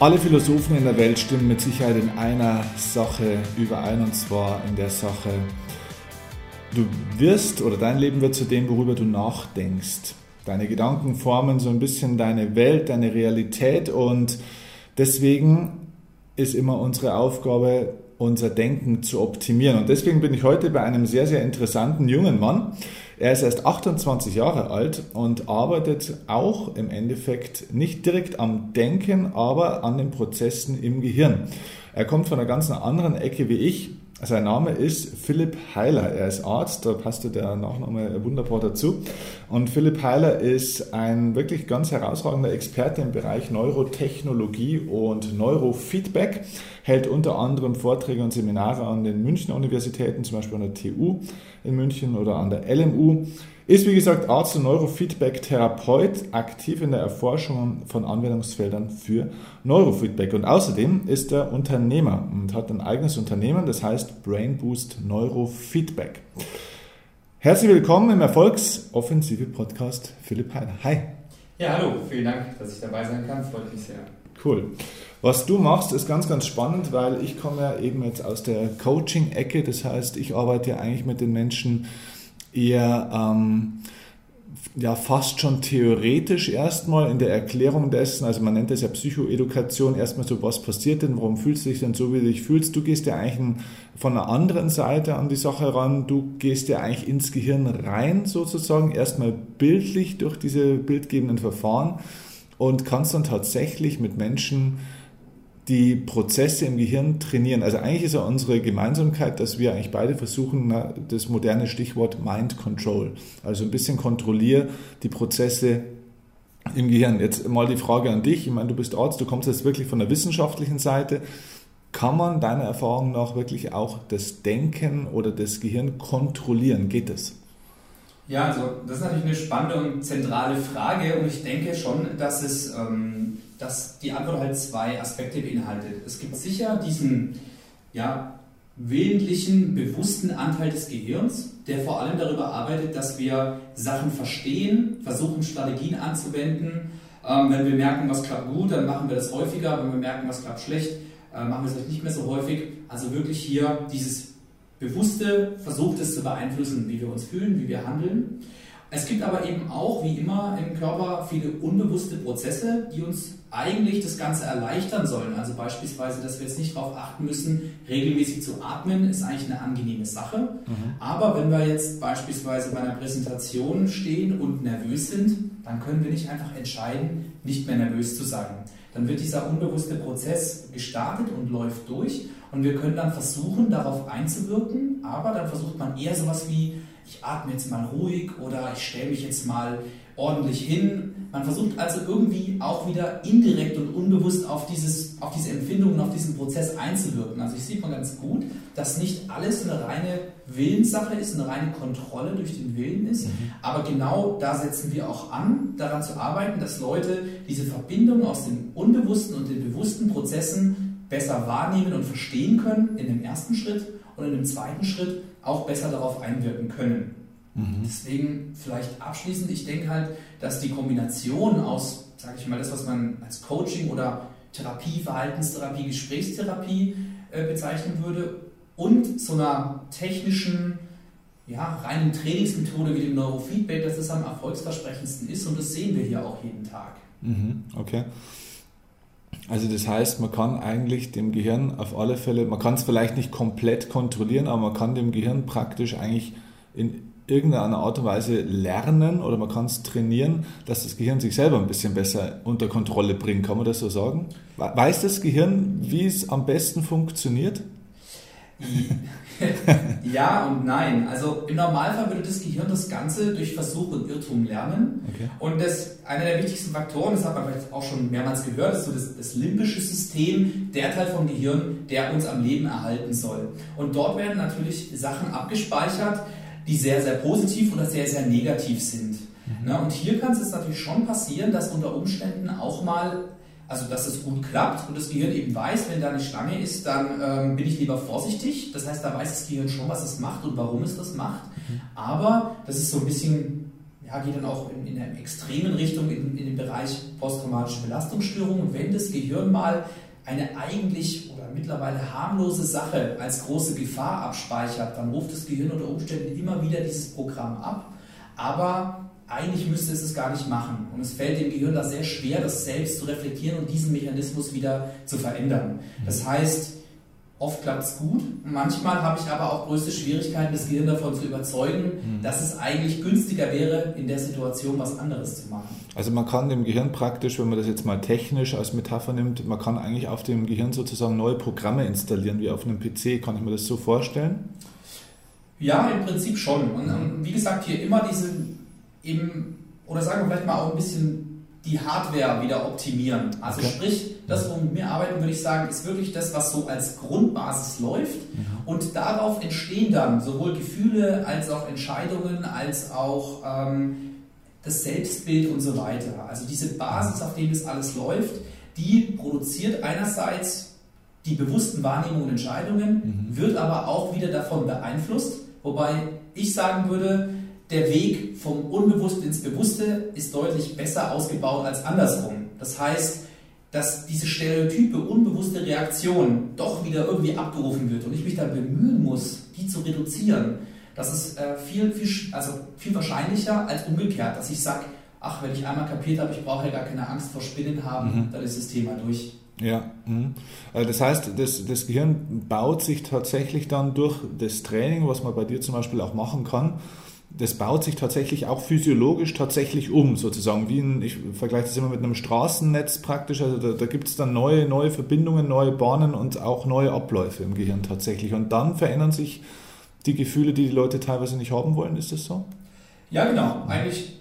Alle Philosophen in der Welt stimmen mit Sicherheit in einer Sache überein, und zwar in der Sache, du wirst oder dein Leben wird zu dem, worüber du nachdenkst. Deine Gedanken formen so ein bisschen deine Welt, deine Realität und deswegen ist immer unsere Aufgabe, unser Denken zu optimieren. Und deswegen bin ich heute bei einem sehr, sehr interessanten jungen Mann. Er ist erst 28 Jahre alt und arbeitet auch im Endeffekt nicht direkt am Denken, aber an den Prozessen im Gehirn. Er kommt von einer ganz anderen Ecke wie ich. Sein Name ist Philipp Heiler. Er ist Arzt, da passte der Nachname wunderbar dazu. Und Philipp Heiler ist ein wirklich ganz herausragender Experte im Bereich Neurotechnologie und Neurofeedback, hält unter anderem Vorträge und Seminare an den Münchner Universitäten, zum Beispiel an der TU in München oder an der LMU. Ist wie gesagt Arzt und Neurofeedback-Therapeut, aktiv in der Erforschung von Anwendungsfeldern für Neurofeedback. Und außerdem ist er Unternehmer und hat ein eigenes Unternehmen, das heißt Brain Boost Neurofeedback. Herzlich willkommen im Erfolgsoffensive Podcast Philipp Heiner. Hi. Ja, hallo, vielen Dank, dass ich dabei sein kann. Freut mich sehr. Cool. Was du machst, ist ganz, ganz spannend, weil ich komme ja eben jetzt aus der Coaching-Ecke. Das heißt, ich arbeite ja eigentlich mit den Menschen eher ähm, ja fast schon theoretisch erstmal in der Erklärung dessen, also man nennt das ja Psychoedukation, erstmal so, was passiert denn, warum fühlst du dich denn so, wie du dich fühlst. Du gehst ja eigentlich von einer anderen Seite an die Sache ran, du gehst ja eigentlich ins Gehirn rein sozusagen, erstmal bildlich durch diese bildgebenden Verfahren und kannst dann tatsächlich mit Menschen die Prozesse im Gehirn trainieren. Also eigentlich ist ja unsere Gemeinsamkeit, dass wir eigentlich beide versuchen, das moderne Stichwort Mind Control, also ein bisschen kontrolliere die Prozesse im Gehirn. Jetzt mal die Frage an dich. Ich meine, du bist Arzt, du kommst jetzt wirklich von der wissenschaftlichen Seite. Kann man deiner Erfahrung nach wirklich auch das Denken oder das Gehirn kontrollieren? Geht das? Ja, also das ist natürlich eine spannende und zentrale Frage und ich denke schon, dass es ähm, dass die Antwort halt zwei Aspekte beinhaltet. Es gibt sicher diesen ja, willentlichen, bewussten Anteil des Gehirns, der vor allem darüber arbeitet, dass wir Sachen verstehen, versuchen Strategien anzuwenden. Ähm, wenn wir merken, was klappt gut, dann machen wir das häufiger. Wenn wir merken, was klappt schlecht, äh, machen wir es nicht mehr so häufig. Also wirklich hier dieses Bewusste versucht es zu beeinflussen, wie wir uns fühlen, wie wir handeln. Es gibt aber eben auch, wie immer im Körper, viele unbewusste Prozesse, die uns eigentlich das Ganze erleichtern sollen. Also beispielsweise, dass wir jetzt nicht darauf achten müssen, regelmäßig zu atmen, ist eigentlich eine angenehme Sache. Mhm. Aber wenn wir jetzt beispielsweise bei einer Präsentation stehen und nervös sind, dann können wir nicht einfach entscheiden, nicht mehr nervös zu sein. Dann wird dieser unbewusste Prozess gestartet und läuft durch und wir können dann versuchen, darauf einzuwirken, aber dann versucht man eher sowas wie ich atme jetzt mal ruhig oder ich stelle mich jetzt mal ordentlich hin. Man versucht also irgendwie auch wieder indirekt und unbewusst auf, dieses, auf diese Empfindungen, auf diesen Prozess einzuwirken. Also ich sehe mal ganz gut, dass nicht alles eine reine Willenssache ist, eine reine Kontrolle durch den Willen ist. Mhm. Aber genau da setzen wir auch an, daran zu arbeiten, dass Leute diese Verbindung aus den unbewussten und den bewussten Prozessen besser wahrnehmen und verstehen können in dem ersten Schritt und in dem zweiten Schritt auch besser darauf einwirken können. Mhm. Deswegen vielleicht abschließend, ich denke halt, dass die Kombination aus, sage ich mal, das, was man als Coaching oder Therapie, Verhaltenstherapie, Gesprächstherapie äh, bezeichnen würde und so einer technischen, ja, reinen Trainingsmethode wie dem Neurofeedback, dass das am erfolgsversprechendsten ist und das sehen wir hier auch jeden Tag. Mhm, okay. Also das heißt, man kann eigentlich dem Gehirn auf alle Fälle, man kann es vielleicht nicht komplett kontrollieren, aber man kann dem Gehirn praktisch eigentlich in irgendeiner Art und Weise lernen oder man kann es trainieren, dass das Gehirn sich selber ein bisschen besser unter Kontrolle bringt. Kann man das so sagen? Weiß das Gehirn, wie es am besten funktioniert? ja und nein. Also im Normalfall würde das Gehirn das Ganze durch Versuch und Irrtum lernen. Okay. Und das, einer der wichtigsten Faktoren, das hat man vielleicht auch schon mehrmals gehört, ist so das, das limbische System, der Teil vom Gehirn, der uns am Leben erhalten soll. Und dort werden natürlich Sachen abgespeichert, die sehr, sehr positiv oder sehr, sehr negativ sind. Mhm. Na, und hier kann es natürlich schon passieren, dass unter Umständen auch mal also dass es gut klappt und das Gehirn eben weiß, wenn da eine Schlange ist, dann ähm, bin ich lieber vorsichtig. Das heißt, da weiß das Gehirn schon, was es macht und warum es das macht. Mhm. Aber das ist so ein bisschen ja, geht dann auch in, in einer extremen Richtung in, in den Bereich posttraumatische Belastungsstörung. Und wenn das Gehirn mal eine eigentlich oder mittlerweile harmlose Sache als große Gefahr abspeichert, dann ruft das Gehirn unter Umständen immer wieder dieses Programm ab. Aber eigentlich müsste es es gar nicht machen. Und es fällt dem Gehirn da sehr schwer, das selbst zu reflektieren und diesen Mechanismus wieder zu verändern. Das heißt, Oft klappt es gut. Manchmal habe ich aber auch größte Schwierigkeiten, das Gehirn davon zu überzeugen, mhm. dass es eigentlich günstiger wäre, in der Situation was anderes zu machen. Also man kann dem Gehirn praktisch, wenn man das jetzt mal technisch als Metapher nimmt, man kann eigentlich auf dem Gehirn sozusagen neue Programme installieren, wie auf einem PC. Kann ich mir das so vorstellen? Ja, im Prinzip schon. Und, und wie gesagt, hier immer diese eben, oder sagen wir vielleicht mal auch ein bisschen die Hardware wieder optimieren. Also okay. sprich, das, womit wir arbeiten, würde ich sagen, ist wirklich das, was so als Grundbasis läuft. Mhm. Und darauf entstehen dann sowohl Gefühle als auch Entscheidungen, als auch ähm, das Selbstbild und so weiter. Also diese Basis, auf der das alles läuft, die produziert einerseits die bewussten Wahrnehmungen und Entscheidungen, mhm. wird aber auch wieder davon beeinflusst. Wobei ich sagen würde, der Weg vom Unbewussten ins Bewusste ist deutlich besser ausgebaut als andersrum. Das heißt, dass diese stereotype, unbewusste Reaktion doch wieder irgendwie abgerufen wird und ich mich dann bemühen muss, die zu reduzieren, das ist äh, viel, viel, also viel wahrscheinlicher als umgekehrt, dass ich sage, ach, wenn ich einmal kapiert habe, ich brauche ja gar keine Angst vor Spinnen haben, mhm. dann ist das Thema durch. Ja, mh. Äh, das heißt, das, das Gehirn baut sich tatsächlich dann durch das Training, was man bei dir zum Beispiel auch machen kann, das baut sich tatsächlich auch physiologisch tatsächlich um, sozusagen. Wie ein, ich vergleiche das immer mit einem Straßennetz praktisch. Also da, da gibt es dann neue, neue Verbindungen, neue Bahnen und auch neue Abläufe im Gehirn tatsächlich. Und dann verändern sich die Gefühle, die die Leute teilweise nicht haben wollen. Ist das so? Ja, genau. Eigentlich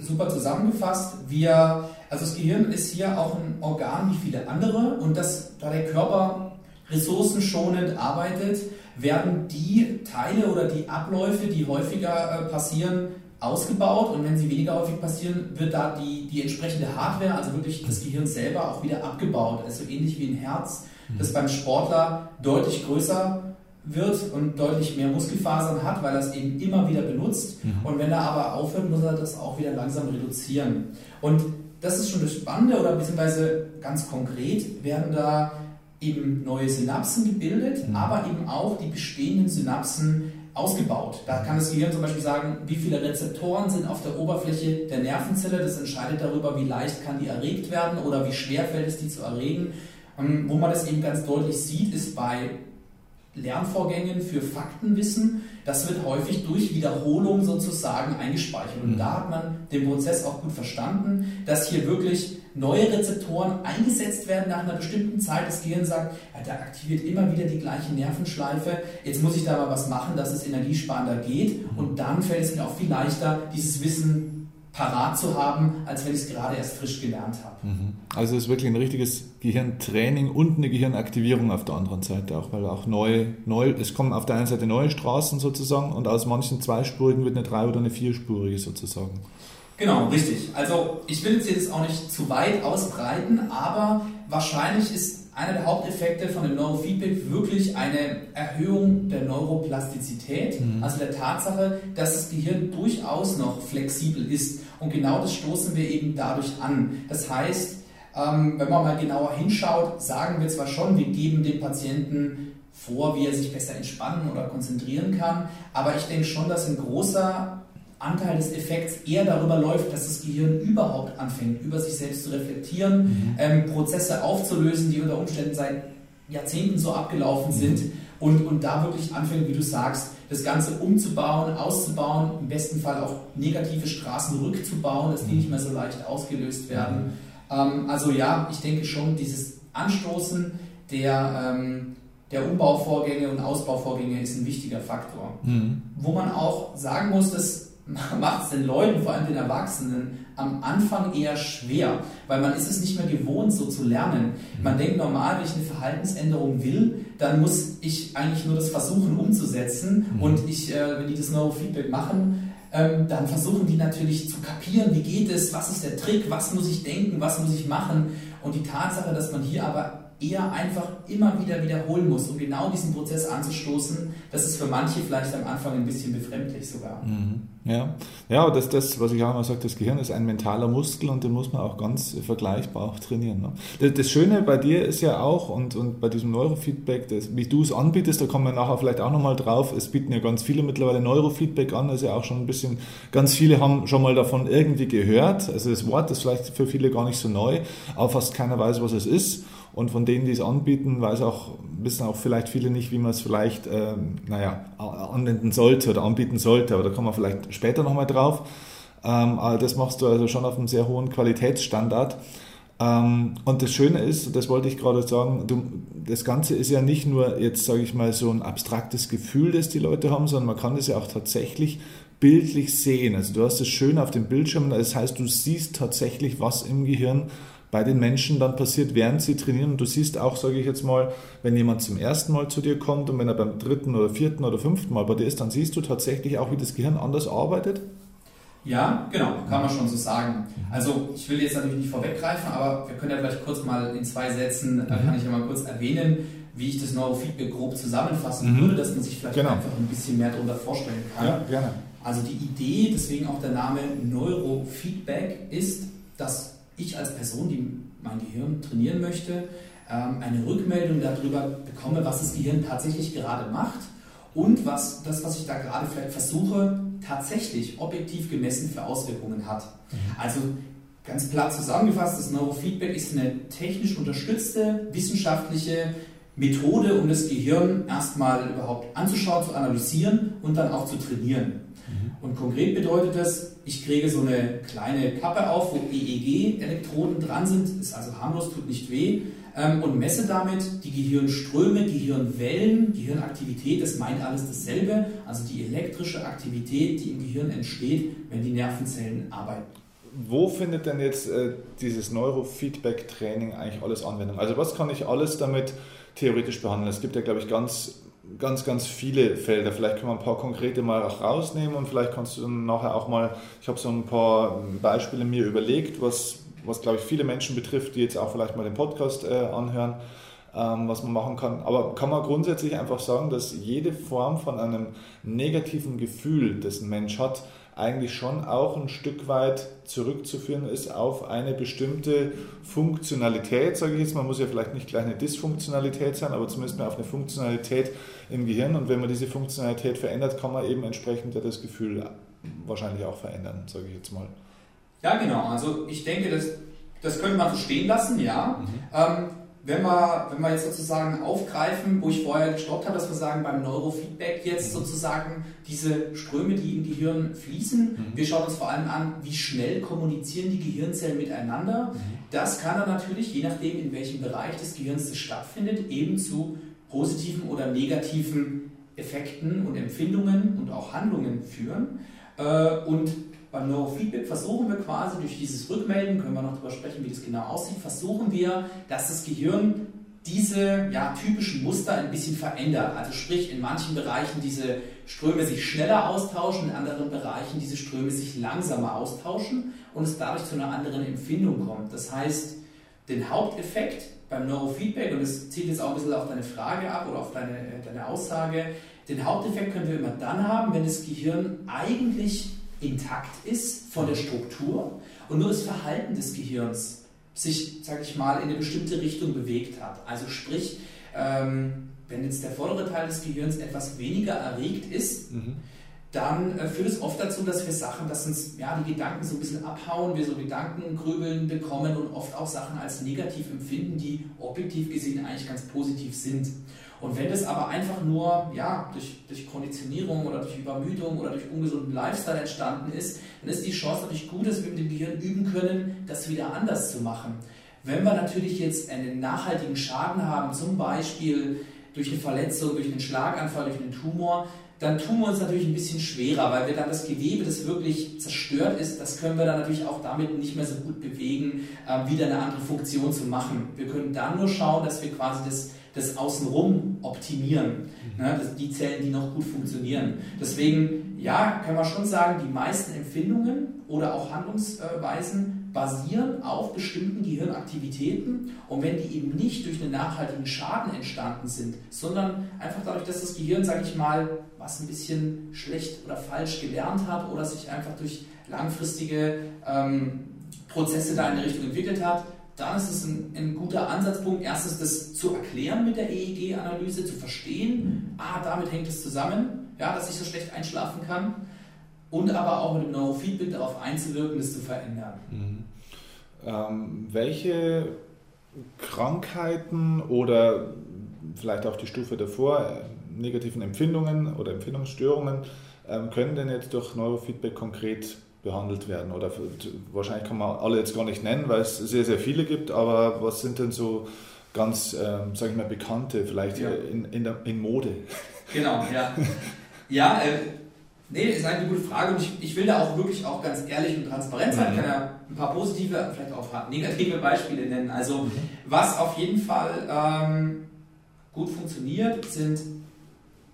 super zusammengefasst. Wir, also das Gehirn ist hier auch ein Organ wie viele andere und das, da der Körper ressourcenschonend arbeitet, werden die Teile oder die Abläufe, die häufiger äh, passieren, ausgebaut und wenn sie weniger häufig passieren, wird da die, die entsprechende Hardware, also wirklich das Gehirn selber, auch wieder abgebaut. Also ähnlich wie ein Herz, mhm. das beim Sportler deutlich größer wird und deutlich mehr Muskelfasern hat, weil er es eben immer wieder benutzt. Mhm. Und wenn er aber aufhört, muss er das auch wieder langsam reduzieren. Und das ist schon das Spannende oder beziehungsweise ganz konkret werden da eben neue Synapsen gebildet, mhm. aber eben auch die bestehenden Synapsen ausgebaut. Da kann das Gehirn zum Beispiel sagen, wie viele Rezeptoren sind auf der Oberfläche der Nervenzelle. Das entscheidet darüber, wie leicht kann die erregt werden oder wie schwer fällt es, die zu erregen. Und wo man das eben ganz deutlich sieht, ist bei Lernvorgängen für Faktenwissen. Das wird häufig durch Wiederholung sozusagen eingespeichert. Und mhm. da hat man den Prozess auch gut verstanden, dass hier wirklich neue Rezeptoren eingesetzt werden nach einer bestimmten Zeit. Das Gehirn sagt, ja, der aktiviert immer wieder die gleiche Nervenschleife. Jetzt muss ich da mal was machen, dass es energiesparender geht. Und dann fällt es mir auch viel leichter, dieses Wissen parat zu haben, als wenn ich es gerade erst frisch gelernt habe. Mhm. Also es ist wirklich ein richtiges Gehirntraining und eine Gehirnaktivierung auf der anderen Seite auch, weil auch neu, neu, es kommen auf der einen Seite neue Straßen sozusagen und aus manchen zweispurigen wird eine drei- oder eine vierspurige sozusagen. Genau, richtig. Also ich will jetzt auch nicht zu weit ausbreiten, aber wahrscheinlich ist einer der Haupteffekte von dem Neurofeedback wirklich eine Erhöhung der Neuroplastizität, mhm. also der Tatsache, dass das Gehirn durchaus noch flexibel ist. Und genau das stoßen wir eben dadurch an. Das heißt, ähm, wenn man mal genauer hinschaut, sagen wir zwar schon, wir geben dem Patienten vor, wie er sich besser entspannen oder konzentrieren kann, aber ich denke schon, dass ein großer Anteil des Effekts eher darüber läuft, dass das Gehirn überhaupt anfängt, über sich selbst zu reflektieren, mhm. ähm, Prozesse aufzulösen, die unter Umständen seit Jahrzehnten so abgelaufen mhm. sind und, und da wirklich anfängt, wie du sagst, das Ganze umzubauen, auszubauen, im besten Fall auch negative Straßen rückzubauen, dass die mhm. nicht mehr so leicht ausgelöst werden. Ähm, also ja, ich denke schon, dieses Anstoßen der, ähm, der Umbauvorgänge und Ausbauvorgänge ist ein wichtiger Faktor. Mhm. Wo man auch sagen muss, dass macht es den Leuten, vor allem den Erwachsenen, am Anfang eher schwer, weil man ist es nicht mehr gewohnt, so zu lernen. Man denkt normal, wenn ich eine Verhaltensänderung will, dann muss ich eigentlich nur das versuchen umzusetzen mhm. und ich, äh, wenn die das Neurofeedback machen, ähm, dann versuchen die natürlich zu kapieren, wie geht es, was ist der Trick, was muss ich denken, was muss ich machen und die Tatsache, dass man hier aber eher einfach immer wieder wiederholen muss, um genau diesen Prozess anzustoßen. Das ist für manche vielleicht am Anfang ein bisschen befremdlich sogar. Mhm. Ja, ja das, das, was ich auch immer sage, das Gehirn ist ein mentaler Muskel und den muss man auch ganz vergleichbar auch trainieren. Ne? Das, das, Schöne bei dir ist ja auch, und, und bei diesem Neurofeedback, das, wie du es anbietest, da kommen wir nachher vielleicht auch nochmal drauf, es bieten ja ganz viele mittlerweile Neurofeedback an, also ja auch schon ein bisschen, ganz viele haben schon mal davon irgendwie gehört, also das Wort ist vielleicht für viele gar nicht so neu, aber fast keiner weiß, was es ist. Und von denen, die es anbieten, weiß auch, wissen auch vielleicht viele nicht, wie man es vielleicht äh, naja, anwenden sollte oder anbieten sollte. Aber da kommen wir vielleicht später nochmal drauf. Ähm, aber das machst du also schon auf einem sehr hohen Qualitätsstandard. Ähm, und das Schöne ist, das wollte ich gerade sagen, du, das Ganze ist ja nicht nur jetzt, sage ich mal, so ein abstraktes Gefühl, das die Leute haben, sondern man kann das ja auch tatsächlich bildlich sehen. Also du hast es schön auf dem Bildschirm, das heißt, du siehst tatsächlich, was im Gehirn bei den Menschen dann passiert, während sie trainieren. Und du siehst auch, sage ich jetzt mal, wenn jemand zum ersten Mal zu dir kommt und wenn er beim dritten oder vierten oder fünften Mal bei dir ist, dann siehst du tatsächlich auch, wie das Gehirn anders arbeitet. Ja, genau, kann man schon so sagen. Also ich will jetzt natürlich nicht vorweggreifen, aber wir können ja vielleicht kurz mal in zwei Sätzen, mhm. kann ich ja mal kurz erwähnen, wie ich das Neurofeedback grob zusammenfassen mhm. würde, dass man sich vielleicht genau. einfach ein bisschen mehr darunter vorstellen kann. Ja, gerne. Also die Idee, deswegen auch der Name Neurofeedback, ist, dass ich als Person, die mein Gehirn trainieren möchte, ähm, eine Rückmeldung darüber bekomme, was das Gehirn tatsächlich gerade macht und was das, was ich da gerade vielleicht versuche, tatsächlich objektiv gemessen für Auswirkungen hat. Mhm. Also ganz platt zusammengefasst, das Neurofeedback ist eine technisch unterstützte wissenschaftliche Methode, um das Gehirn erstmal überhaupt anzuschauen, zu analysieren und dann auch zu trainieren. Mhm. Und konkret bedeutet das, ich kriege so eine kleine Kappe auf, wo EEG-Elektroden dran sind, ist also harmlos, tut nicht weh, ähm, und messe damit die Gehirnströme, Gehirnwellen, Gehirnaktivität, das meint alles dasselbe, also die elektrische Aktivität, die im Gehirn entsteht, wenn die Nervenzellen arbeiten. Wo findet denn jetzt äh, dieses Neurofeedback-Training eigentlich alles Anwendung? Also was kann ich alles damit theoretisch behandeln? Es gibt ja, glaube ich, ganz ganz, ganz viele Felder. Vielleicht können wir ein paar konkrete mal auch rausnehmen und vielleicht kannst du dann nachher auch mal, ich habe so ein paar Beispiele mir überlegt, was, was glaube ich viele Menschen betrifft, die jetzt auch vielleicht mal den Podcast äh, anhören, ähm, was man machen kann. Aber kann man grundsätzlich einfach sagen, dass jede Form von einem negativen Gefühl, das ein Mensch hat, eigentlich schon auch ein Stück weit zurückzuführen ist auf eine bestimmte Funktionalität, sage ich jetzt mal, muss ja vielleicht nicht gleich eine Dysfunktionalität sein, aber zumindest mal auf eine Funktionalität im Gehirn und wenn man diese Funktionalität verändert, kann man eben entsprechend das Gefühl wahrscheinlich auch verändern, sage ich jetzt mal. Ja, genau, also ich denke, das, das könnte man so stehen lassen, ja. Mhm. Ähm, wenn wir, wenn wir jetzt sozusagen aufgreifen, wo ich vorher gestoppt habe, dass wir sagen, beim Neurofeedback jetzt mhm. sozusagen diese Ströme, die im Gehirn fließen, mhm. wir schauen uns vor allem an, wie schnell kommunizieren die Gehirnzellen miteinander. Mhm. Das kann dann natürlich, je nachdem in welchem Bereich des Gehirns das stattfindet, eben zu positiven oder negativen Effekten und Empfindungen und auch Handlungen führen. Äh, und beim Neurofeedback versuchen wir quasi durch dieses Rückmelden, können wir noch darüber sprechen, wie das genau aussieht, versuchen wir, dass das Gehirn diese ja, typischen Muster ein bisschen verändert. Also sprich, in manchen Bereichen diese Ströme sich schneller austauschen, in anderen Bereichen diese Ströme sich langsamer austauschen und es dadurch zu einer anderen Empfindung kommt. Das heißt, den Haupteffekt beim Neurofeedback, und das zielt jetzt auch ein bisschen auf deine Frage ab oder auf deine, deine Aussage, den Haupteffekt können wir immer dann haben, wenn das Gehirn eigentlich intakt ist von der Struktur und nur das Verhalten des Gehirns sich, sage ich mal, in eine bestimmte Richtung bewegt hat. Also sprich, ähm, wenn jetzt der vordere Teil des Gehirns etwas weniger erregt ist, mhm. dann äh, führt es oft dazu, dass wir Sachen, dass uns ja, die Gedanken so ein bisschen abhauen, wir so Gedankengrübeln bekommen und oft auch Sachen als negativ empfinden, die objektiv gesehen eigentlich ganz positiv sind. Und wenn das aber einfach nur ja, durch, durch Konditionierung oder durch Übermüdung oder durch ungesunden Lifestyle entstanden ist, dann ist die Chance natürlich gut, dass wir mit dem Gehirn üben können, das wieder anders zu machen. Wenn wir natürlich jetzt einen nachhaltigen Schaden haben, zum Beispiel durch eine Verletzung, durch einen Schlaganfall, durch einen Tumor, dann tun wir uns natürlich ein bisschen schwerer, weil wir dann das Gewebe, das wirklich zerstört ist, das können wir dann natürlich auch damit nicht mehr so gut bewegen, äh, wieder eine andere Funktion zu machen. Wir können dann nur schauen, dass wir quasi das das Außenrum optimieren. Mhm. Ne, das, die Zellen, die noch gut funktionieren. Deswegen, ja, können wir schon sagen, die meisten Empfindungen oder auch Handlungsweisen basieren auf bestimmten Gehirnaktivitäten und wenn die eben nicht durch einen nachhaltigen Schaden entstanden sind, sondern einfach dadurch, dass das Gehirn, sage ich mal, was ein bisschen schlecht oder falsch gelernt hat oder sich einfach durch langfristige ähm, Prozesse da in die Richtung entwickelt hat, dann ist es ein, ein, guter Ansatzpunkt, erstens das zu erklären mit der EEG-Analyse, zu verstehen, ah, damit hängt es zusammen, ja, dass ich so schlecht einschlafen kann und aber auch mit dem Neurofeedback darauf einzuwirken, das zu verändern. Mhm. Ähm, welche Krankheiten oder vielleicht auch die Stufe davor, äh, negativen Empfindungen oder Empfindungsstörungen, ähm, können denn jetzt durch Neurofeedback konkret behandelt werden? Oder wahrscheinlich kann man alle jetzt gar nicht nennen, weil es sehr, sehr viele gibt, aber was sind denn so ganz, ähm, sage ich mal, bekannte, vielleicht ja. in, in, der, in Mode? Genau, ja. ja, äh, Nee, ist eine gute Frage und ich, ich will da auch wirklich auch ganz ehrlich und transparent sein. Ich kann ja ein paar positive, vielleicht auch negative Beispiele nennen. Also mhm. was auf jeden Fall ähm, gut funktioniert, sind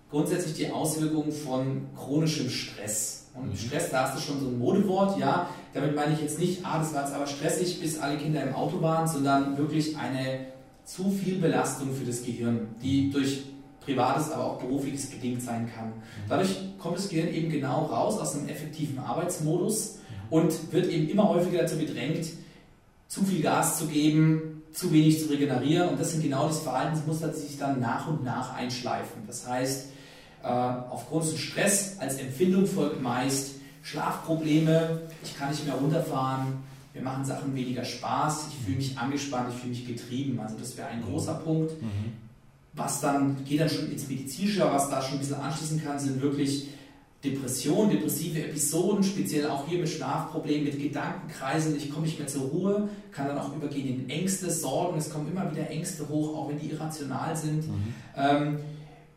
grundsätzlich die Auswirkungen von chronischem Stress. Und mhm. Stress, da hast du schon so ein Modewort, ja. Damit meine ich jetzt nicht, ah, das war jetzt aber stressig, bis alle Kinder im Auto waren, sondern wirklich eine zu viel Belastung für das Gehirn, die durch privates, aber auch berufliches bedingt sein kann. Dadurch kommt das Gehirn eben genau raus aus einem effektiven Arbeitsmodus und wird eben immer häufiger dazu gedrängt, zu viel Gas zu geben, zu wenig zu regenerieren. Und das sind genau diese Verhaltensmuster, die sich dann nach und nach einschleifen. Das heißt, äh, aufgrund des Stress als Empfindung folgt meist Schlafprobleme, ich kann nicht mehr runterfahren, wir machen Sachen weniger Spaß, ich fühle mich angespannt, ich fühle mich getrieben. Also das wäre ein großer Punkt. Mhm was dann geht dann schon ins Medizinische, was da schon ein bisschen anschließen kann, sind wirklich Depressionen, depressive Episoden, speziell auch hier mit Schlafproblemen, mit Gedankenkreisen, ich komme nicht mehr zur Ruhe, kann dann auch übergehen in Ängste, Sorgen, es kommen immer wieder Ängste hoch, auch wenn die irrational sind. Mhm. Ähm,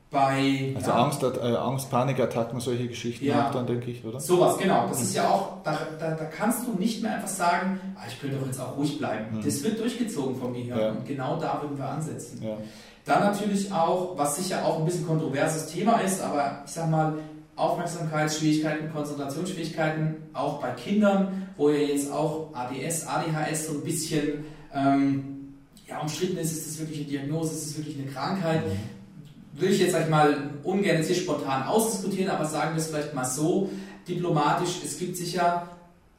bei, also ja, Angst, äh, Angst, Panikattacken, solche Geschichten ja, auch dann, denke ich, oder? Sowas, genau. Das ist ja auch, da, da, da kannst du nicht mehr einfach sagen, ah, ich könnte doch jetzt auch ruhig bleiben. Mhm. Das wird durchgezogen vom Gehirn ja. und genau da würden wir ansetzen. Dann natürlich auch, was sicher auch ein bisschen kontroverses Thema ist, aber ich sag mal, Aufmerksamkeitsschwierigkeiten, Konzentrationsschwierigkeiten, auch bei Kindern, wo ja jetzt auch ADS, ADHS so ein bisschen ähm, ja, umstritten ist, ist das wirklich eine Diagnose, ist das wirklich eine Krankheit? Mhm. Will ich jetzt, sag ich mal, ungern jetzt hier spontan ausdiskutieren, aber sagen wir es vielleicht mal so diplomatisch, es gibt sicher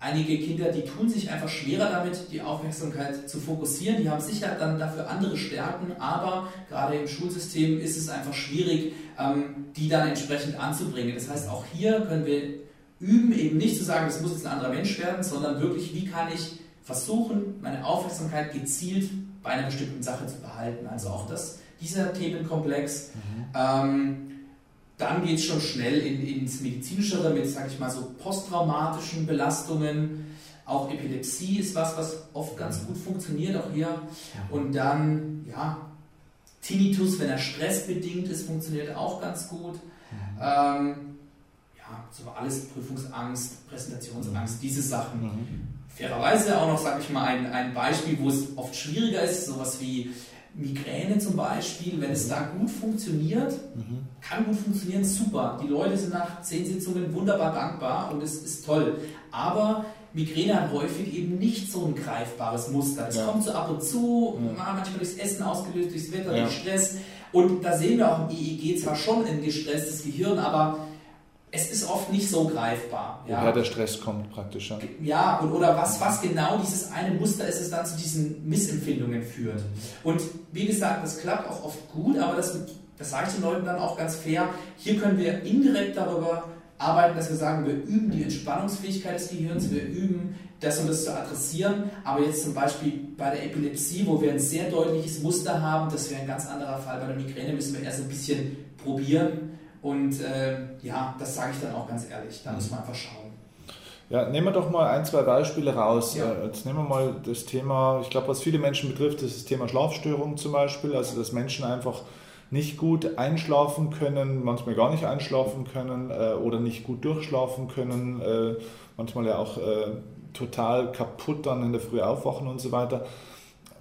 einige Kinder, die tun sich einfach schwerer damit, die Aufmerksamkeit zu fokussieren. Die haben sicher dann dafür andere Stärken, aber gerade im Schulsystem ist es einfach schwierig, ähm, die dann entsprechend anzubringen. Das heißt, auch hier können wir üben, eben nicht zu sagen, das muss jetzt ein anderer Mensch werden, sondern wirklich, wie kann ich versuchen, meine Aufmerksamkeit gezielt bei einer bestimmten Sache zu behalten. Also auch das, dieser Themenkomplex. Mhm. Ähm, dann geht es schon schnell in, ins Medizinischere mit, sage ich mal, so posttraumatischen Belastungen. Auch Epilepsie ist was, was oft ganz gut funktioniert, auch hier. Und dann, ja, Tinnitus, wenn er stressbedingt ist, funktioniert auch ganz gut. Ähm, ja, so alles Prüfungsangst, Präsentationsangst, diese Sachen. Mhm. Fairerweise auch noch, sage ich mal, ein, ein Beispiel, wo es oft schwieriger ist, sowas wie Migräne zum Beispiel, wenn es da gut funktioniert, mhm. kann gut funktionieren, super. Die Leute sind nach zehn Sitzungen wunderbar dankbar und es ist toll. Aber Migräne hat häufig eben nicht so ein greifbares Muster. Es ja. kommt so ab und zu, ja. manchmal durchs Essen ausgelöst, durchs Wetter, ja. durch Stress. Und da sehen wir auch im EEG zwar schon ein gestresstes Gehirn, aber es ist oft nicht so greifbar. Ja. Woher der Stress kommt praktisch. Ja, ja und, oder was, was genau dieses eine Muster ist, es dann zu diesen Missempfindungen führt. Und wie gesagt, das klappt auch oft gut, aber das, das sage ich den Leuten dann auch ganz fair. Hier können wir indirekt darüber arbeiten, dass wir sagen, wir üben die Entspannungsfähigkeit des Gehirns, wir üben das und das zu adressieren. Aber jetzt zum Beispiel bei der Epilepsie, wo wir ein sehr deutliches Muster haben, das wäre ein ganz anderer Fall. Bei der Migräne müssen wir erst ein bisschen probieren und äh, ja, das sage ich dann auch ganz ehrlich. Da muss man einfach schauen. Ja, nehmen wir doch mal ein, zwei Beispiele raus. Ja. Äh, jetzt nehmen wir mal das Thema, ich glaube, was viele Menschen betrifft, ist das Thema Schlafstörungen zum Beispiel. Also, dass Menschen einfach nicht gut einschlafen können, manchmal gar nicht einschlafen können äh, oder nicht gut durchschlafen können, äh, manchmal ja auch äh, total kaputt dann in der Früh aufwachen und so weiter.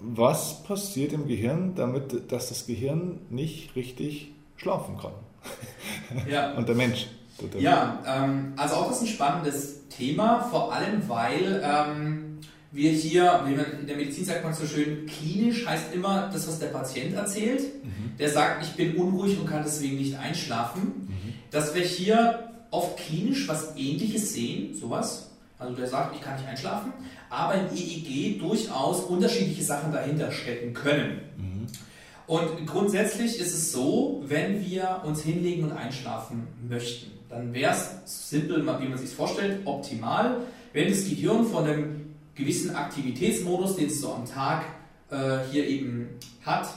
Was passiert im Gehirn, damit dass das Gehirn nicht richtig schlafen kann? Ja. und der Mensch. Ja, ähm, also auch das ist ein spannendes Thema, vor allem weil ähm, wir hier, wie man in der Medizin sagt man so schön, klinisch heißt immer das, was der Patient erzählt. Mhm. Der sagt, ich bin unruhig und kann deswegen nicht einschlafen. Mhm. Dass wir hier oft klinisch was ähnliches sehen, sowas. Also der sagt, ich kann nicht einschlafen, aber im EEG durchaus unterschiedliche Sachen dahinter stecken können. Mhm. Und grundsätzlich ist es so, wenn wir uns hinlegen und einschlafen möchten, dann wäre es simpel, wie man sich vorstellt, optimal, wenn das Gehirn von einem gewissen Aktivitätsmodus, den es so am Tag äh, hier eben hat,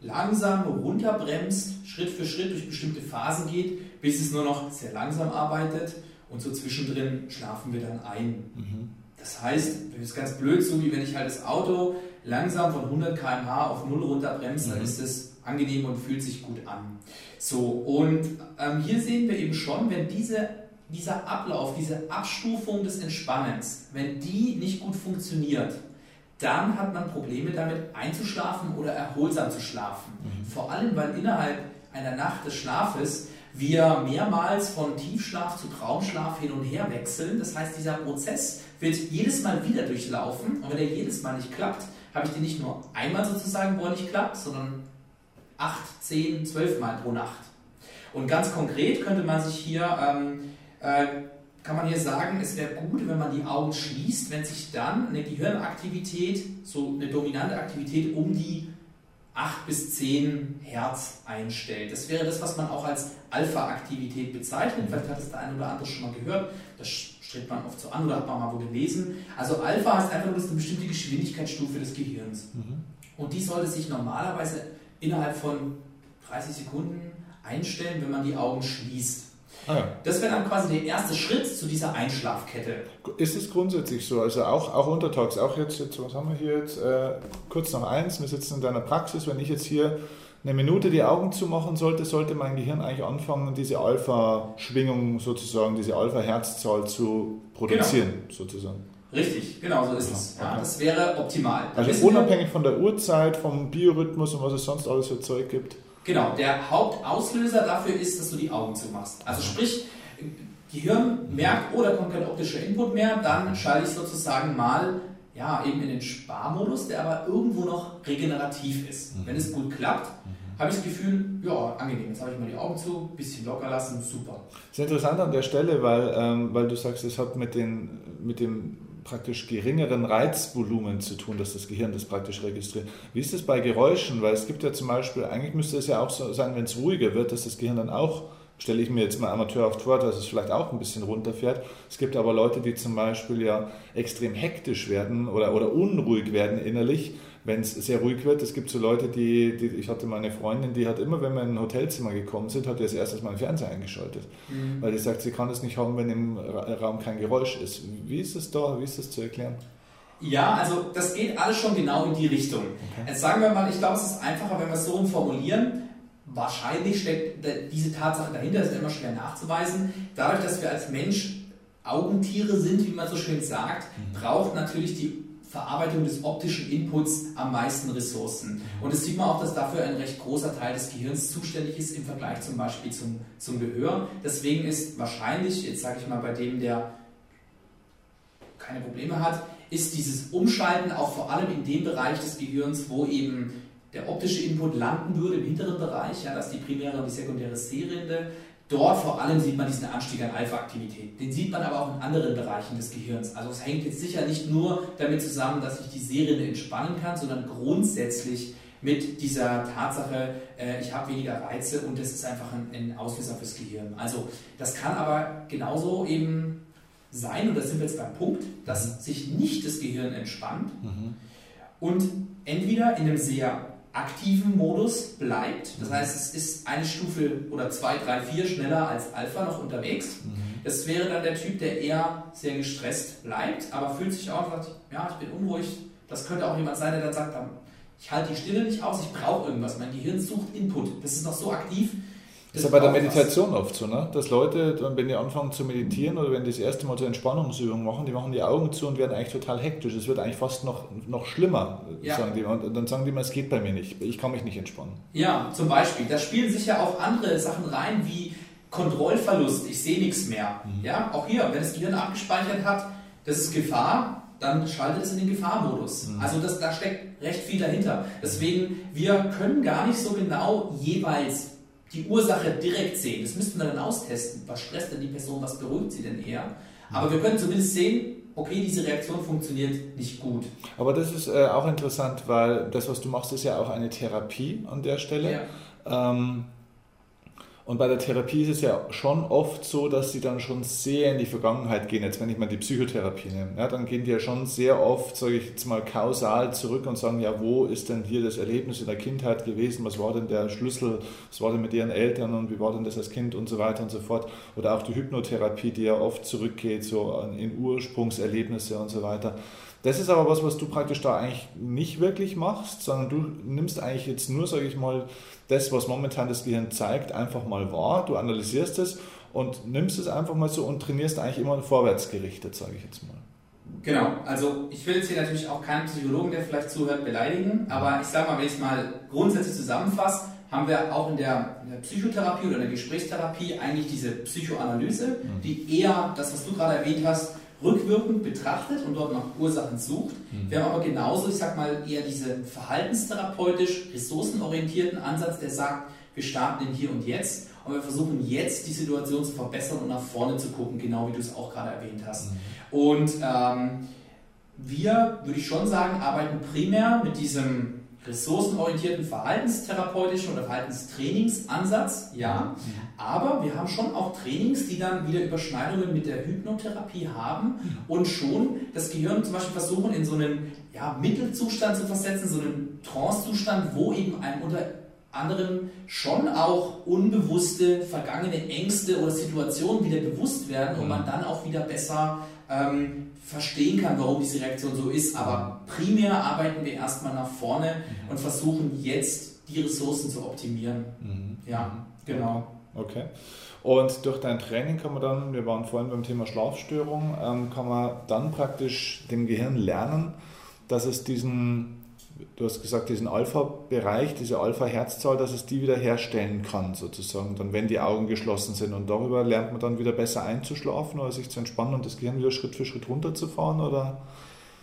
langsam runterbremst, Schritt für Schritt durch bestimmte Phasen geht, bis es nur noch sehr langsam arbeitet und so zwischendrin schlafen wir dann ein. Mhm. Das heißt, das ist ganz blöd, so wie wenn ich halt das Auto langsam von 100 km/h auf 0 runterbremse, mhm. dann ist es angenehm und fühlt sich gut an. So, und ähm, hier sehen wir eben schon, wenn diese, dieser Ablauf, diese Abstufung des Entspannens, wenn die nicht gut funktioniert, dann hat man Probleme damit einzuschlafen oder erholsam zu schlafen. Mhm. Vor allem, weil innerhalb einer Nacht des Schlafes wir mehrmals von Tiefschlaf zu Traumschlaf hin und her wechseln. Das heißt, dieser Prozess wird jedes Mal wieder durchlaufen. Und wenn er jedes Mal nicht klappt, habe ich den nicht nur einmal sozusagen, wo er nicht klappt, sondern acht, zehn, zwölf Mal pro Nacht. Und ganz konkret könnte man sich hier, ähm, äh, kann man hier sagen, es wäre gut, wenn man die Augen schließt, wenn sich dann eine Gehirnaktivität, so eine dominante Aktivität um die 8 bis 10 Hertz einstellt. Das wäre das, was man auch als Alpha-Aktivität bezeichnet. Vielleicht hat es der eine oder andere schon mal gehört. Das strebt man oft so an oder hat man mal wo gelesen. Also Alpha heißt einfach nur eine bestimmte Geschwindigkeitsstufe des Gehirns. Mhm. Und die sollte sich normalerweise innerhalb von 30 Sekunden einstellen, wenn man die Augen schließt. Ah ja. Das wäre dann quasi der erste Schritt zu dieser Einschlafkette. Ist es grundsätzlich so? Also auch, auch untertags, auch jetzt, jetzt, was haben wir hier jetzt? Äh, kurz nach eins, wir sitzen in deiner Praxis. Wenn ich jetzt hier eine Minute die Augen zumachen sollte, sollte mein Gehirn eigentlich anfangen, diese Alpha-Schwingung sozusagen, diese Alpha-Herzzahl zu produzieren, genau. sozusagen. Richtig, genau so ist ja, es. Ja, okay. Das wäre optimal. also unabhängig von der Uhrzeit, vom Biorhythmus und was es sonst alles für Zeug gibt. Genau, der Hauptauslöser dafür ist, dass du die Augen zumachst. Also sprich, Gehirn merkt, oh, da kommt kein optischer Input mehr, dann schalte ich sozusagen mal ja, eben in den Sparmodus, der aber irgendwo noch regenerativ ist. Mhm. Wenn es gut klappt. Habe ich das Gefühl, ja, angenehm, jetzt habe ich mal die Augen zu, bisschen locker lassen, super. Das ist interessant an der Stelle, weil, ähm, weil du sagst, es hat mit, den, mit dem praktisch geringeren Reizvolumen zu tun, dass das Gehirn das praktisch registriert. Wie ist es bei Geräuschen? Weil es gibt ja zum Beispiel, eigentlich müsste es ja auch so sein, wenn es ruhiger wird, dass das Gehirn dann auch, stelle ich mir jetzt mal amateurhaft vor, dass es vielleicht auch ein bisschen runterfährt. Es gibt aber Leute, die zum Beispiel ja extrem hektisch werden oder, oder unruhig werden innerlich wenn es sehr ruhig wird. Es gibt so Leute, die, die, ich hatte mal eine Freundin, die hat immer, wenn wir in ein Hotelzimmer gekommen sind, hat die als erstes mal den Fernseher eingeschaltet. Mhm. Weil die sagt, sie kann es nicht haben, wenn im Raum kein Geräusch ist. Wie ist es da? Wie ist das zu erklären? Ja, also das geht alles schon genau in die Richtung. Okay. Jetzt sagen wir mal, ich glaube, es ist einfacher, wenn wir es so formulieren. Wahrscheinlich steckt diese Tatsache dahinter, das ist immer schwer nachzuweisen. Dadurch, dass wir als Mensch Augentiere sind, wie man so schön sagt, mhm. braucht natürlich die Verarbeitung des optischen Inputs am meisten Ressourcen. Und es sieht man auch, dass dafür ein recht großer Teil des Gehirns zuständig ist im Vergleich zum Beispiel zum, zum Gehör. Deswegen ist wahrscheinlich, jetzt sage ich mal bei dem, der keine Probleme hat, ist dieses Umschalten auch vor allem in dem Bereich des Gehirns, wo eben der optische Input landen würde, im hinteren Bereich, ja, das ist die primäre und die sekundäre Sehrinde, Dort vor allem sieht man diesen Anstieg an Alpha-Aktivität. Den sieht man aber auch in anderen Bereichen des Gehirns. Also es hängt jetzt sicher nicht nur damit zusammen, dass ich die Sehrinde entspannen kann, sondern grundsätzlich mit dieser Tatsache, äh, ich habe weniger Reize und das ist einfach ein, ein Auslöser fürs Gehirn. Also das kann aber genauso eben sein, und da sind wir jetzt beim Punkt, dass mhm. sich nicht das Gehirn entspannt mhm. und entweder in einem sehr aktiven Modus bleibt. Das heißt, es ist eine Stufe oder zwei, drei, vier schneller als Alpha noch unterwegs. Mhm. Das wäre dann der Typ, der eher sehr gestresst bleibt, aber fühlt sich auch sagt, ja, ich bin unruhig. Das könnte auch jemand sein, der dann sagt, ich halte die Stille nicht aus, ich brauche irgendwas. Mein Gehirn sucht Input. Das ist noch so aktiv, das ist ja bei der Meditation was. oft so, ne? dass Leute, wenn die anfangen zu meditieren oder wenn die das erste Mal zur Entspannungsübung machen, die machen die Augen zu und werden eigentlich total hektisch. Es wird eigentlich fast noch, noch schlimmer, ja. sagen die. Und dann sagen die immer, es geht bei mir nicht, ich kann mich nicht entspannen. Ja, zum Beispiel. Da spielen sich ja auch andere Sachen rein, wie Kontrollverlust, ich sehe nichts mehr. Mhm. Ja, auch hier, wenn das Gehirn abgespeichert hat, das ist Gefahr, dann schaltet es in den Gefahrmodus. Mhm. Also das, da steckt recht viel dahinter. Deswegen, wir können gar nicht so genau jeweils die Ursache direkt sehen. Das müssten wir dann austesten. Was stresst denn die Person, was beruhigt sie denn eher? Aber wir können zumindest sehen, okay, diese Reaktion funktioniert nicht gut. Aber das ist äh, auch interessant, weil das, was du machst, ist ja auch eine Therapie an der Stelle. Ja. Ähm, und bei der Therapie ist es ja schon oft so, dass sie dann schon sehr in die Vergangenheit gehen. Jetzt, wenn ich mal die Psychotherapie nehme, ja, dann gehen die ja schon sehr oft, sage ich jetzt mal, kausal zurück und sagen, ja, wo ist denn hier das Erlebnis in der Kindheit gewesen? Was war denn der Schlüssel? Was war denn mit ihren Eltern und wie war denn das als Kind und so weiter und so fort? Oder auch die Hypnotherapie, die ja oft zurückgeht, so in Ursprungserlebnisse und so weiter. Das ist aber was, was du praktisch da eigentlich nicht wirklich machst, sondern du nimmst eigentlich jetzt nur, sage ich mal, das, was momentan das Gehirn zeigt, einfach mal wahr. Du analysierst es und nimmst es einfach mal so und trainierst eigentlich immer vorwärts gerichtet, sage ich jetzt mal. Genau, also ich will jetzt hier natürlich auch keinen Psychologen, der vielleicht zuhört, beleidigen, aber ich sage mal, wenn ich es mal grundsätzlich zusammenfasse, haben wir auch in der, in der, Psychotherapie oder in der Gesprächstherapie eigentlich diese Psychoanalyse, mhm. die eher das, was du gerade erwähnt hast, rückwirkend betrachtet und dort nach Ursachen sucht. Mhm. Wir haben aber genauso, ich sag mal, eher diesen verhaltenstherapeutisch ressourcenorientierten Ansatz, der sagt, wir starten in Hier und Jetzt und wir versuchen jetzt die Situation zu verbessern und nach vorne zu gucken, genau wie du es auch gerade erwähnt hast. Mhm. Und ähm, wir, würde ich schon sagen, arbeiten primär mit diesem ressourcenorientierten verhaltenstherapeutischen oder Verhaltenstrainingsansatz, ja. Mhm. Aber wir haben schon auch Trainings, die dann wieder Überschneidungen mit der Hypnotherapie haben mhm. und schon das Gehirn zum Beispiel versuchen, in so einen ja, Mittelzustand zu versetzen, so einen Trancezustand, wo eben einem unter anderem schon auch unbewusste vergangene Ängste oder Situationen wieder bewusst werden und mhm. man dann auch wieder besser ähm, verstehen kann, warum diese Reaktion so ist. Aber primär arbeiten wir erstmal nach vorne mhm. und versuchen jetzt die Ressourcen zu optimieren. Mhm. Ja, genau. Okay. Und durch dein Training kann man dann, wir waren vorhin beim Thema Schlafstörung, ähm, kann man dann praktisch dem Gehirn lernen, dass es diesen du hast gesagt, diesen Alpha-Bereich, diese Alpha-Herzzahl, dass es die wieder herstellen kann, sozusagen, dann wenn die Augen geschlossen sind. Und darüber lernt man dann wieder besser einzuschlafen oder sich zu entspannen und das Gehirn wieder Schritt für Schritt runterzufahren, oder?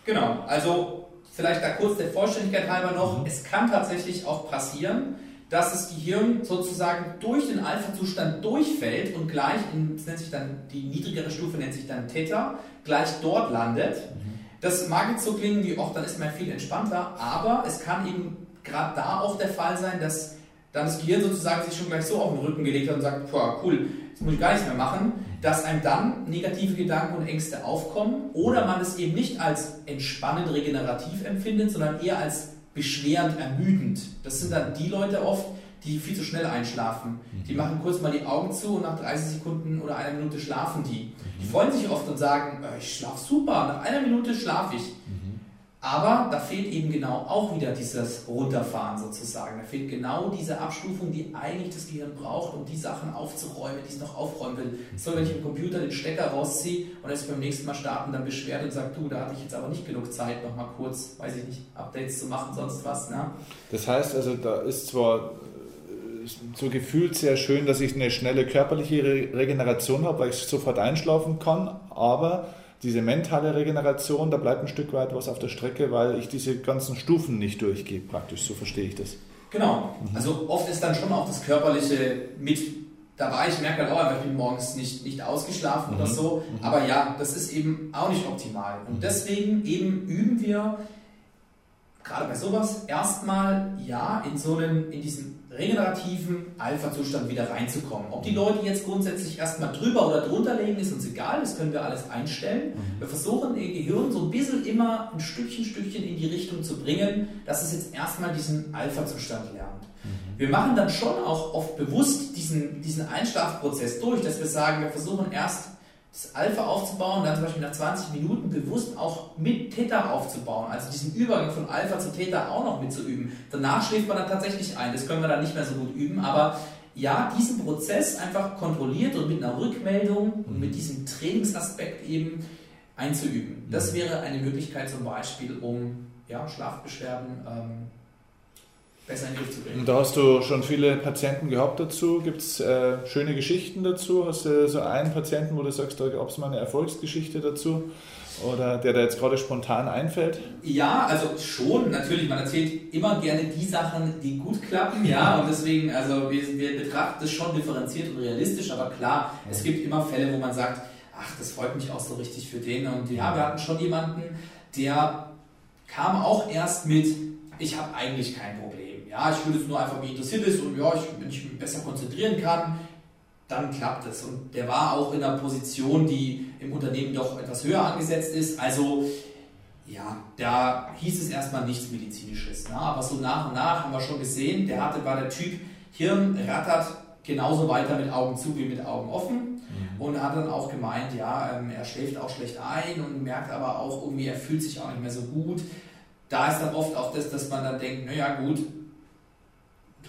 Genau, also vielleicht da kurz der Vollständigkeit halber noch, mhm. es kann tatsächlich auch passieren, dass das Gehirn sozusagen durch den Alpha-Zustand durchfällt und gleich, in, das nennt sich dann, die niedrigere Stufe nennt sich dann Theta, gleich dort landet. Mhm das mag jetzt so klingen wie, ach, dann ist man viel entspannter, aber es kann eben gerade da auch der Fall sein, dass dann das Gehirn sozusagen sich schon gleich so auf den Rücken gelegt hat und sagt, boah, cool, jetzt muss ich gar nichts mehr machen, dass einem dann negative Gedanken und Ängste aufkommen oder man es eben nicht als entspannend regenerativ empfindet, sondern eher als beschwerend ermüdend. Das sind dann die Leute oft, die viel zu schnell einschlafen. Die mhm. machen kurz mal die Augen zu und nach 30 Sekunden oder einer Minute schlafen die. Die mhm. freuen sich oft und sagen, äh, ich schlafe super, nach einer Minute schlafe ich. Mhm. Aber da fehlt eben genau auch wieder dieses Runterfahren sozusagen. Da fehlt genau diese Abstufung, die eigentlich das Gehirn braucht, um die Sachen aufzuräumen, die es noch aufräumen will. So, wenn ich im Computer den Stecker rausziehe und es beim nächsten Mal starten dann beschwert und sagt, du, da hatte ich jetzt aber nicht genug Zeit, noch mal kurz, weiß ich nicht, Updates zu machen, sonst was. Ne? Das heißt also, da ist zwar so gefühlt sehr schön, dass ich eine schnelle körperliche Regeneration habe, weil ich sofort einschlafen kann, aber diese mentale Regeneration, da bleibt ein Stück weit was auf der Strecke, weil ich diese ganzen Stufen nicht durchgehe, praktisch, so verstehe ich das. Genau, mhm. also oft ist dann schon auch das Körperliche mit dabei. Ich merke halt auch einfach, ich bin morgens nicht, nicht ausgeschlafen mhm. oder so, mhm. aber ja, das ist eben auch nicht optimal. Und mhm. deswegen eben üben wir gerade bei sowas erstmal ja in so einen, in diesen regenerativen Alpha-Zustand wieder reinzukommen. Ob die Leute jetzt grundsätzlich erstmal drüber oder drunter legen, ist uns egal, das können wir alles einstellen. Mhm. Wir versuchen ihr Gehirn so ein bisschen immer ein Stückchen, Stückchen in die Richtung zu bringen, dass es jetzt erstmal diesen Alpha-Zustand lernt. Mhm. Wir machen dann schon auch oft bewusst diesen, diesen Einschlafprozess durch, dass wir sagen, wir versuchen erst das Alpha aufzubauen, dann zum Beispiel nach 20 Minuten bewusst auch mit Theta aufzubauen, also diesen Übergang von Alpha zu Theta auch noch mitzuüben. Danach schläft man dann tatsächlich ein, das können wir dann nicht mehr so gut üben, aber ja, diesen Prozess einfach kontrolliert und mit einer Rückmeldung und mit diesem Trainingsaspekt eben einzuüben. Das wäre eine Möglichkeit zum Beispiel, um ja, Schlafbeschwerden ähm, besser in den Griff zu kriegen. Da hast du schon viele Patienten gehabt dazu. Gibt es äh, schöne Geschichten dazu? Hast du so einen Patienten, wo du sagst, da gab es mal eine Erfolgsgeschichte dazu? oder der da jetzt gerade spontan einfällt? Ja, also schon, natürlich. Man erzählt immer gerne die Sachen, die gut klappen, ja, und deswegen, also wir, wir betrachten das schon differenziert und realistisch, aber klar, es gibt immer Fälle, wo man sagt, ach, das freut mich auch so richtig für den. Und ja, wir hatten schon jemanden, der kam auch erst mit, ich habe eigentlich kein Problem. Ja, ich würde es nur einfach, wie interessiert ist und ja, ich, wenn ich mich besser konzentrieren kann, dann klappt es. Und der war auch in einer Position, die im Unternehmen doch etwas höher angesetzt ist. Also ja, da hieß es erstmal nichts Medizinisches. Ne? Aber so nach und nach haben wir schon gesehen, der hatte, war der Typ, Hirn rattert genauso weiter mit Augen zu wie mit Augen offen. Mhm. Und hat dann auch gemeint, ja, ähm, er schläft auch schlecht ein und merkt aber auch irgendwie, er fühlt sich auch nicht mehr so gut. Da ist dann oft auch das, dass man dann denkt, naja gut,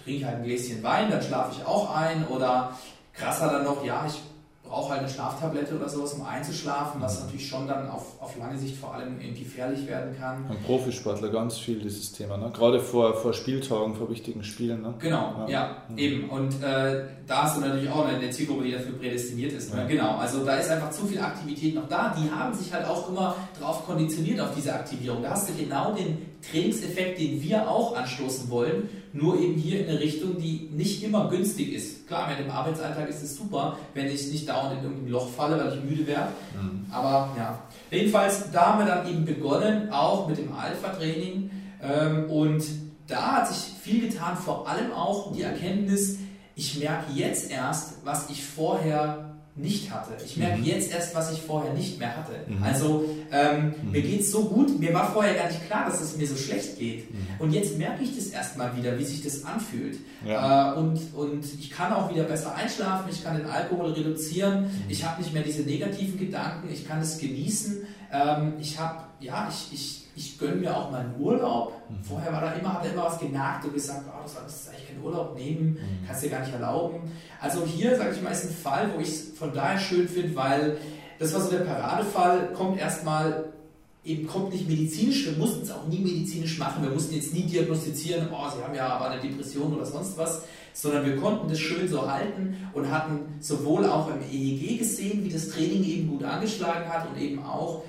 trinke ich halt ein Gläschen Wein, dann schlafe ich auch ein. Oder krasser dann noch, ja, ich brauche halt eine Schlaftablette oder sowas, um einzuschlafen, was mhm. natürlich schon dann auf, auf lange Sicht vor allem gefährlich werden kann. Ein Profisportler ganz viel dieses Thema, ne? gerade vor, vor Spieltagen, vor wichtigen Spielen. Ne? Genau, ja, ja mhm. eben. Und äh, da hast du natürlich auch eine Zielgruppe, die dafür prädestiniert ist. Ne? Ja. Genau, also da ist einfach zu viel Aktivität noch da. Die haben sich halt auch immer darauf konditioniert, auf diese Aktivierung. Da hast du genau den Trainingseffekt, den wir auch anstoßen wollen, nur eben hier in eine Richtung, die nicht immer günstig ist. Klar, mit dem Arbeitsalltag ist es super, wenn ich nicht dauernd in irgendein Loch falle, weil ich müde werde. Mhm. Aber ja, jedenfalls, da haben wir dann eben begonnen, auch mit dem Alpha-Training. Ähm, und da hat sich viel getan, vor allem auch die Erkenntnis, ich merke jetzt erst, was ich vorher nicht hatte. Ich merke mhm. jetzt erst, was ich vorher nicht mehr hatte. Mhm. Also ähm, mhm. mir geht es so gut, mir war vorher gar nicht klar, dass es mir so schlecht geht. Mhm. Und jetzt merke ich das erstmal wieder, wie sich das anfühlt. Ja. Äh, und, und ich kann auch wieder besser einschlafen, ich kann den Alkohol reduzieren, mhm. ich habe nicht mehr diese negativen Gedanken, ich kann es genießen. Ähm, ich habe, ja, ich, ich, ich gönne mir auch mal einen Urlaub. Mhm. Vorher war da immer, hat er immer was genagt und gesagt, oh, das ist eigentlich kein Urlaub nehmen, kannst dir gar nicht erlauben. Also hier, sage ich mal, ist ein Fall, wo ich es von daher schön finde, weil das war so der Paradefall, kommt erstmal eben kommt nicht medizinisch, wir mussten es auch nie medizinisch machen, wir mussten jetzt nie diagnostizieren, oh, Sie haben ja aber eine Depression oder sonst was, sondern wir konnten das schön so halten und hatten sowohl auch im EEG gesehen, wie das Training eben gut angeschlagen hat und eben auch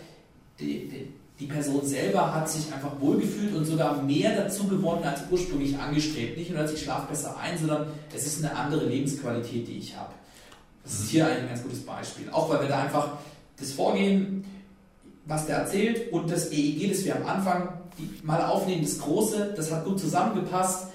die, die, die Person selber hat sich einfach wohlgefühlt und sogar mehr dazu gewonnen als ursprünglich angestrebt. Nicht nur, dass ich schlafe besser ein, sondern es ist eine andere Lebensqualität, die ich habe. Das ist hier eigentlich ein ganz gutes Beispiel. Auch weil wir da einfach das Vorgehen, was der erzählt und das EEG, das wir am Anfang mal aufnehmen, das Große, das hat gut zusammengepasst.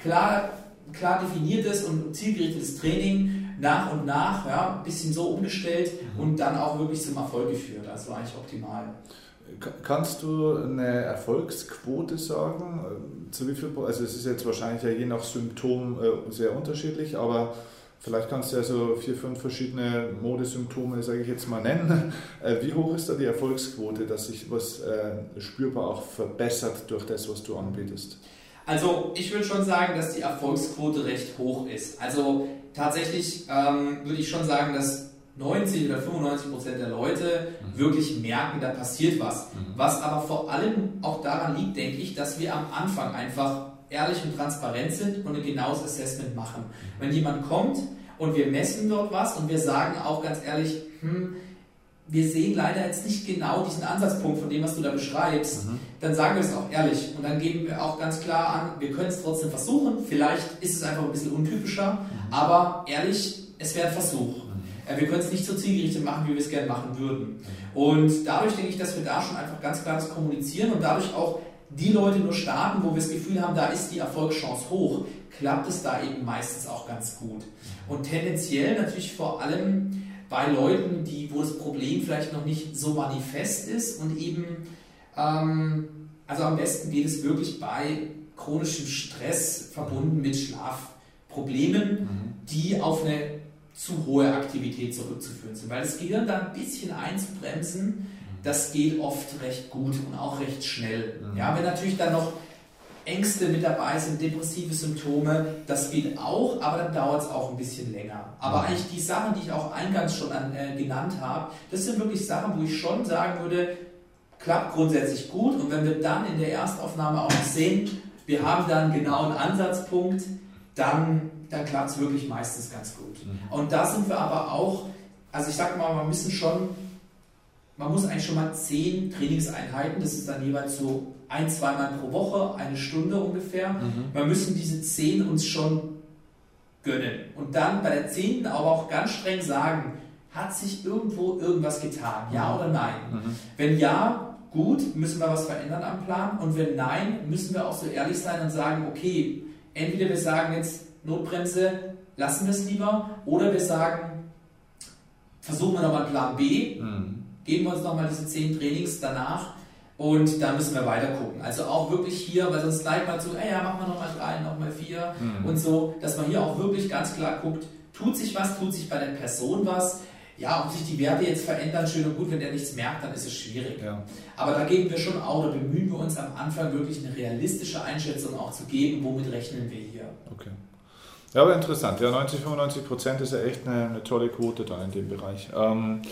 Klar, klar definiertes und zielgerichtetes Training, nach und nach, ja, ein bisschen so umgestellt mhm. und dann auch wirklich zum Erfolg geführt. Das war eigentlich optimal. Kannst du eine Erfolgsquote sagen? Ähm, zu wie viel, also es ist jetzt wahrscheinlich ja je nach Symptom äh, sehr unterschiedlich, aber vielleicht kannst du ja so vier, fünf verschiedene Modesymptome, sage ich jetzt mal, nennen. Äh, wie hoch ist da die Erfolgsquote, dass sich was äh, spürbar auch verbessert durch das, was du anbietest? Also ich würde schon sagen, dass die Erfolgsquote recht hoch ist. Also tatsächlich ähm, würde ich schon sagen, dass 90 oder 95 Prozent der Leute mhm. wirklich merken, da passiert was. Mhm. Was aber vor allem auch daran liegt, denke ich, dass wir am Anfang einfach ehrlich und transparent sind und ein genaues Assessment machen. Mhm. Wenn jemand kommt und wir messen dort was und wir sagen auch ganz ehrlich, hm, wir sehen leider jetzt nicht genau diesen Ansatzpunkt von dem, was du da beschreibst, mhm. dann sagen wir es auch ehrlich und dann geben wir auch ganz klar an, wir können es trotzdem versuchen, vielleicht ist es einfach ein bisschen untypischer, mhm. aber ehrlich, es wäre ein Versuch. Wir können es nicht so zielgerichtet machen, wie wir es gerne machen würden. Und dadurch denke ich, dass wir da schon einfach ganz klar das kommunizieren und dadurch auch die Leute nur starten, wo wir das Gefühl haben, da ist die Erfolgschance hoch, klappt es da eben meistens auch ganz gut. Und tendenziell natürlich vor allem bei Leuten, die, wo das Problem vielleicht noch nicht so manifest ist und eben, ähm, also am besten geht es wirklich bei chronischem Stress verbunden mit Schlafproblemen, mhm. die auf eine zu hohe Aktivität zurückzuführen sind. Weil das Gehirn da ein bisschen einzubremsen, das geht oft recht gut und auch recht schnell. Mhm. Ja, wenn natürlich dann noch Ängste mit dabei sind, depressive Symptome, das geht auch, aber dann dauert es auch ein bisschen länger. Aber mhm. eigentlich die Sachen, die ich auch eingangs schon an, äh, genannt habe, das sind wirklich Sachen, wo ich schon sagen würde, klappt grundsätzlich gut. Und wenn wir dann in der Erstaufnahme auch sehen, wir haben dann genau einen Ansatzpunkt, dann dann klappt es wirklich meistens ganz gut. Mhm. Und da sind wir aber auch, also ich sage mal, wir müssen schon man muss eigentlich schon mal zehn Trainingseinheiten, das ist dann jeweils so ein, zweimal pro Woche, eine Stunde ungefähr. Mhm. Wir müssen diese zehn uns schon gönnen. Und dann bei der zehnten aber auch ganz streng sagen, hat sich irgendwo irgendwas getan? Ja oder nein? Mhm. Wenn ja, gut, müssen wir was verändern am Plan. Und wenn nein, müssen wir auch so ehrlich sein und sagen, okay, entweder wir sagen jetzt Notbremse, lassen wir es lieber, oder wir sagen, versuchen wir nochmal Plan B, mhm. geben wir uns nochmal diese zehn Trainings danach und dann müssen wir weiter gucken. Also auch wirklich hier, weil sonst gleich mal so, ey, ja, machen wir nochmal drei, nochmal vier mhm. und so, dass man hier auch wirklich ganz klar guckt, tut sich was, tut sich bei der Person was, ja, ob sich die Werte jetzt verändern, schön und gut, wenn der nichts merkt, dann ist es schwierig. Ja. Aber da geben wir schon auch, da bemühen wir uns am Anfang wirklich eine realistische Einschätzung auch zu geben, womit rechnen wir hier. Okay. Ja, aber interessant. Ja, 90, 95 Prozent ist ja echt eine, eine, tolle Quote da in dem Bereich. Ähm,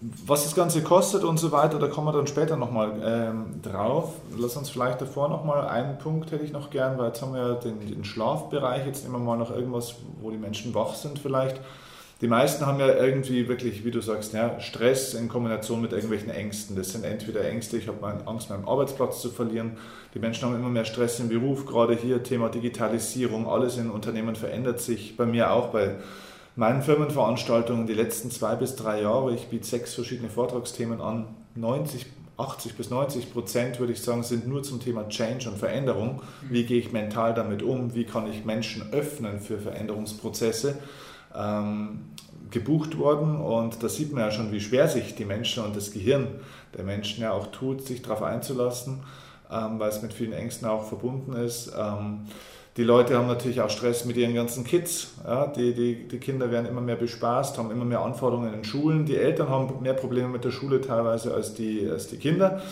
was das Ganze kostet und so weiter, da kommen wir dann später nochmal ähm, drauf. Lass uns vielleicht davor nochmal einen Punkt hätte ich noch gern, weil jetzt haben wir ja den, den Schlafbereich. Jetzt nehmen wir mal noch irgendwas, wo die Menschen wach sind vielleicht. Die meisten haben ja irgendwie wirklich, wie du sagst, ja, Stress in Kombination mit irgendwelchen Ängsten. Das sind entweder Ängste, ich habe Angst, meinen Arbeitsplatz zu verlieren. Die Menschen haben immer mehr Stress im Beruf, gerade hier Thema Digitalisierung, alles in Unternehmen verändert sich. Bei mir auch, bei meinen Firmenveranstaltungen die letzten zwei bis drei Jahre. Ich biete sechs verschiedene Vortragsthemen an. 90, 80 bis 90 Prozent, würde ich sagen, sind nur zum Thema Change und Veränderung. Wie gehe ich mental damit um? Wie kann ich Menschen öffnen für Veränderungsprozesse? Ähm, gebucht worden und da sieht man ja schon, wie schwer sich die Menschen und das Gehirn der Menschen ja auch tut, sich darauf einzulassen, ähm, weil es mit vielen Ängsten auch verbunden ist. Ähm, die Leute haben natürlich auch Stress mit ihren ganzen Kids. Ja, die, die, die Kinder werden immer mehr bespaßt, haben immer mehr Anforderungen in Schulen. Die Eltern haben mehr Probleme mit der Schule teilweise als die, als die Kinder.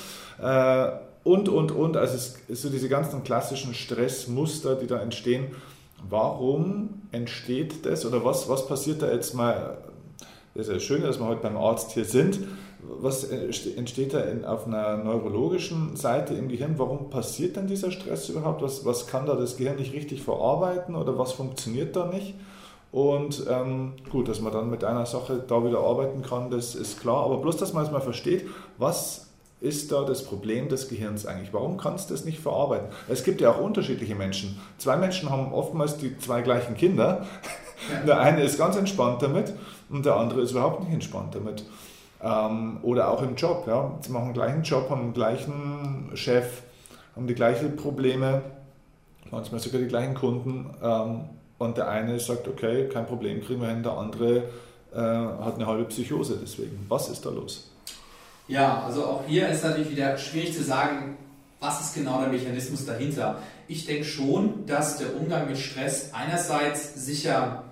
Äh, und, und, und. Also es so diese ganzen klassischen Stressmuster, die da entstehen Warum entsteht das oder was, was passiert da jetzt mal? Das ist ja schön, dass wir heute beim Arzt hier sind. Was entsteht da in, auf einer neurologischen Seite im Gehirn? Warum passiert denn dieser Stress überhaupt? Was, was kann da das Gehirn nicht richtig verarbeiten oder was funktioniert da nicht? Und ähm, gut, dass man dann mit einer Sache da wieder arbeiten kann, das ist klar. Aber bloß, dass man es mal versteht, was ist da das Problem des Gehirns eigentlich? Warum kannst du das nicht verarbeiten? Es gibt ja auch unterschiedliche Menschen. Zwei Menschen haben oftmals die zwei gleichen Kinder. Der eine ist ganz entspannt damit und der andere ist überhaupt nicht entspannt damit. Ähm, oder auch im Job. Ja. Sie machen den gleichen Job, haben den gleichen Chef, haben die gleichen Probleme, manchmal sogar die gleichen Kunden. Ähm, und der eine sagt, okay, kein Problem, kriegen wir hin. Der andere äh, hat eine halbe Psychose deswegen. Was ist da los? Ja, also auch hier ist natürlich wieder schwierig zu sagen, was ist genau der Mechanismus dahinter. Ich denke schon, dass der Umgang mit Stress einerseits sicher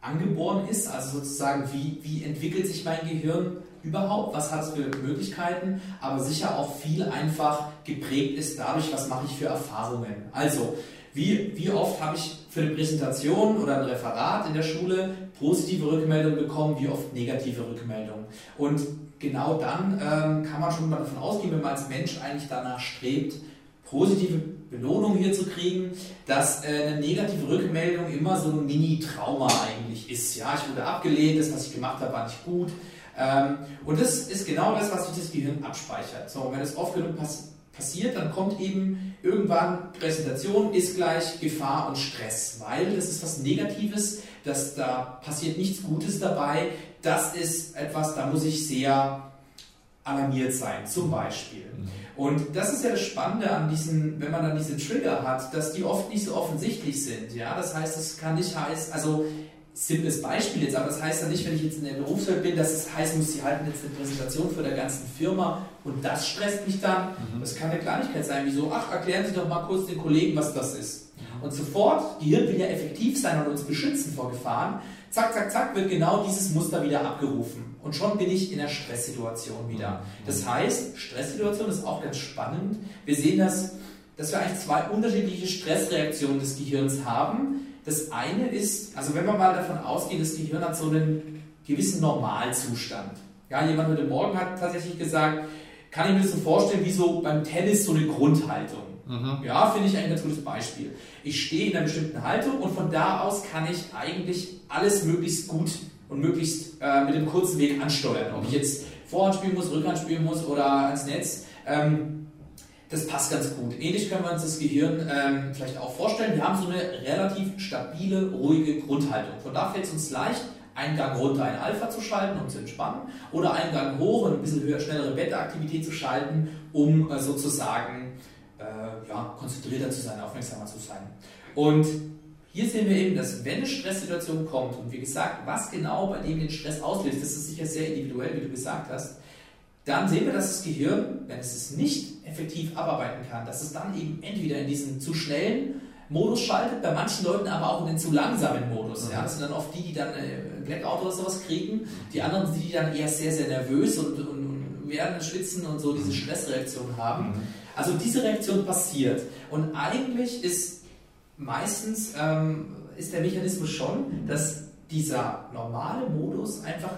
angeboren ist, also sozusagen, wie, wie entwickelt sich mein Gehirn überhaupt, was hat es für Möglichkeiten, aber sicher auch viel einfach geprägt ist dadurch, was mache ich für Erfahrungen. Also, wie, wie oft habe ich für eine Präsentation oder ein Referat in der Schule positive Rückmeldungen bekommen, wie oft negative Rückmeldungen. Und genau dann ähm, kann man schon mal davon ausgehen, wenn man als Mensch eigentlich danach strebt, positive Belohnung hier zu kriegen, dass äh, eine negative Rückmeldung immer so ein Mini-Trauma eigentlich ist. Ja, ich wurde abgelehnt, das, was ich gemacht habe, war nicht gut. Ähm, und das ist genau das, was sich das Gehirn abspeichert. So, wenn es oft genug pass passiert, dann kommt eben irgendwann Präsentation ist gleich Gefahr und Stress, weil das ist was Negatives, dass da passiert nichts Gutes dabei, das ist etwas, da muss ich sehr alarmiert sein, zum Beispiel. Mhm. Und das ist ja das Spannende an diesen, wenn man dann diese Trigger hat, dass die oft nicht so offensichtlich sind. Ja, das heißt, es kann nicht heißen, also simples Beispiel jetzt, aber das heißt ja nicht, wenn ich jetzt in der Berufswelt bin, dass es heißen muss, sie halten jetzt eine Präsentation für der ganzen Firma und das stresst mich dann. Mhm. Das kann eine Kleinigkeit sein, wie so, ach, erklären Sie doch mal kurz den Kollegen, was das ist. Und sofort, Gehirn will ja effektiv sein und uns beschützen vor Gefahren zack, zack, zack, wird genau dieses Muster wieder abgerufen. Und schon bin ich in der Stresssituation wieder. Das heißt, Stresssituation ist auch ganz spannend. Wir sehen das, dass wir eigentlich zwei unterschiedliche Stressreaktionen des Gehirns haben. Das eine ist, also wenn man mal davon ausgeht, das Gehirn hat so einen gewissen Normalzustand. Ja, jemand heute Morgen hat tatsächlich gesagt, kann ich mir das so vorstellen, wie so beim Tennis so eine Grundhaltung. Mhm. Ja, finde ich ein ganz gutes Beispiel. Ich stehe in einer bestimmten Haltung und von da aus kann ich eigentlich alles möglichst gut und möglichst äh, mit dem kurzen Weg ansteuern. Ob ich jetzt Vorhand spielen muss, Rückhand spielen muss oder ans Netz. Ähm, das passt ganz gut. Ähnlich können wir uns das Gehirn ähm, vielleicht auch vorstellen. Wir haben so eine relativ stabile, ruhige Grundhaltung. Von da fällt es uns leicht, einen Gang runter in Alpha zu schalten, um zu entspannen, oder einen Gang hoch und ein bisschen höher, schnellere Beta-Aktivität zu schalten, um äh, sozusagen ja, konzentrierter zu sein, aufmerksamer zu sein. Und hier sehen wir eben, dass wenn eine Stresssituation kommt und wie gesagt, was genau bei dem den Stress auslöst, das ist sicher sehr individuell, wie du gesagt hast, dann sehen wir, dass das Gehirn, wenn es es nicht effektiv abarbeiten kann, dass es dann eben entweder in diesen zu schnellen Modus schaltet, bei manchen Leuten aber auch in den zu langsamen Modus. Ja, das sind dann oft die, die dann ein Blackout oder sowas kriegen, die anderen, die dann eher sehr, sehr nervös und, und, und werden schwitzen und so diese mhm. Stressreaktion haben. Mhm. Also diese Reaktion passiert. Und eigentlich ist meistens ähm, ist der Mechanismus schon, dass dieser normale Modus einfach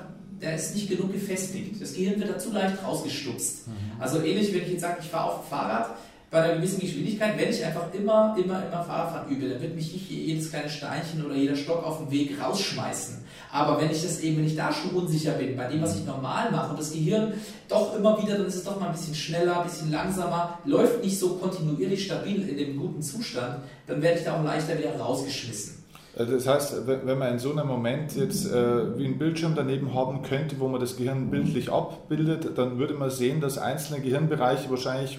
der ist nicht genug gefestigt. Das Gehirn wird dazu leicht rausgestupst. Mhm. Also ähnlich, wenn ich jetzt sage, ich fahre auf dem Fahrrad bei einer gewissen Geschwindigkeit, wenn ich einfach immer, immer, immer Fahrradfahren übe, dann wird mich nicht jedes kleine Steinchen oder jeder Stock auf dem Weg rausschmeißen. Aber wenn ich das eben, wenn ich da schon unsicher bin, bei dem, was ich normal mache, und das Gehirn doch immer wieder, dann ist es doch mal ein bisschen schneller, ein bisschen langsamer, läuft nicht so kontinuierlich stabil in dem guten Zustand, dann werde ich da auch leichter wieder rausgeschmissen. Äh, das heißt, wenn man in so einem Moment jetzt äh, wie einen Bildschirm daneben haben könnte, wo man das Gehirn bildlich abbildet, dann würde man sehen, dass einzelne Gehirnbereiche wahrscheinlich,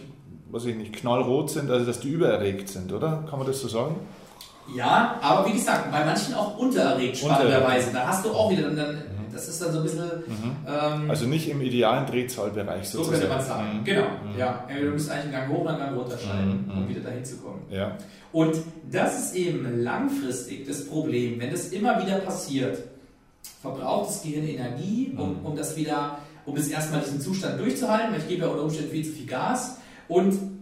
was ich nicht, knallrot sind, also dass die übererregt sind, oder? Kann man das so sagen? Ja, aber wie gesagt, bei manchen auch untererregt, spannenderweise. Da hast du auch wieder dann, das ist dann so ein bisschen. Mhm. Ähm, also nicht im idealen Drehzahlbereich sozusagen. So könnte man sagen. Mhm. Genau. Mhm. Ja, du musst eigentlich einen Gang hoch und einen Gang runterschalten, mhm. um wieder dahin zu kommen. Ja. Und das ist eben langfristig das Problem. Wenn das immer wieder passiert, verbraucht das Gehirn Energie, um, mhm. um das wieder, um es erstmal diesen Zustand durchzuhalten, weil ich gebe ja unter Umständen viel zu viel Gas und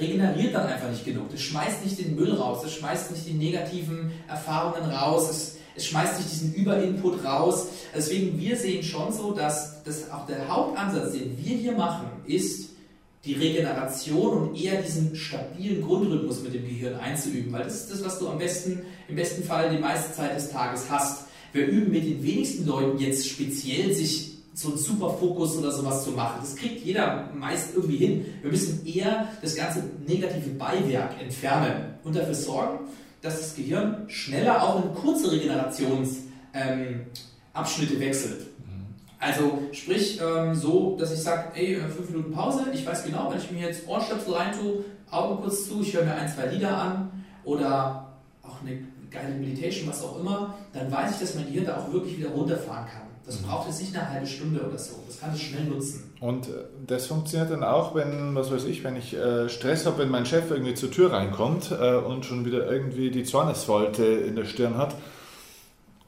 regeneriert dann einfach nicht genug. Das schmeißt nicht den Müll raus, das schmeißt nicht die negativen Erfahrungen raus, es, es schmeißt nicht diesen Überinput raus. Deswegen, wir sehen schon so, dass das auch der Hauptansatz, den wir hier machen, ist, die Regeneration und eher diesen stabilen Grundrhythmus mit dem Gehirn einzuüben, weil das ist das, was du am besten, im besten Fall die meiste Zeit des Tages hast. Wir üben mit den wenigsten Leuten jetzt speziell sich so einen super Fokus oder sowas zu machen. Das kriegt jeder meist irgendwie hin. Wir müssen eher das ganze negative Beiwerk entfernen und dafür sorgen, dass das Gehirn schneller auch in kurze Regenerationsabschnitte ähm, wechselt. Also sprich ähm, so, dass ich sage, ey, äh, fünf Minuten Pause, ich weiß genau, wenn ich mir jetzt Ohrstöpsel reintue, Augen kurz zu, ich höre mir ein, zwei Lieder an oder auch eine geile Meditation, was auch immer, dann weiß ich, dass mein Gehirn da auch wirklich wieder runterfahren kann. Das braucht jetzt nicht eine halbe Stunde oder so. Das kann ich schnell nutzen. Und äh, das funktioniert dann auch, wenn, was weiß ich, wenn ich äh, Stress habe, wenn mein Chef irgendwie zur Tür reinkommt äh, und schon wieder irgendwie die Zornesfalte in der Stirn hat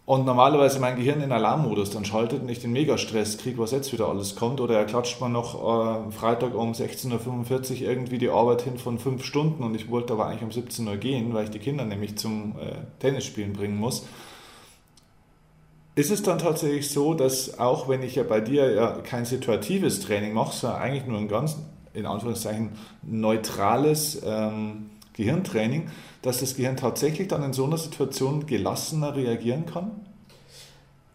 und normalerweise mein Gehirn in Alarmmodus dann schaltet und ich den Megastress kriege, was jetzt wieder alles kommt. Oder er klatscht mir noch äh, Freitag um 16.45 Uhr irgendwie die Arbeit hin von fünf Stunden und ich wollte aber eigentlich um 17 Uhr gehen, weil ich die Kinder nämlich zum äh, Tennisspielen bringen muss. Ist es dann tatsächlich so, dass auch wenn ich ja bei dir ja kein situatives Training mache, sondern eigentlich nur ein ganz, in Anführungszeichen, neutrales ähm, Gehirntraining, dass das Gehirn tatsächlich dann in so einer Situation gelassener reagieren kann?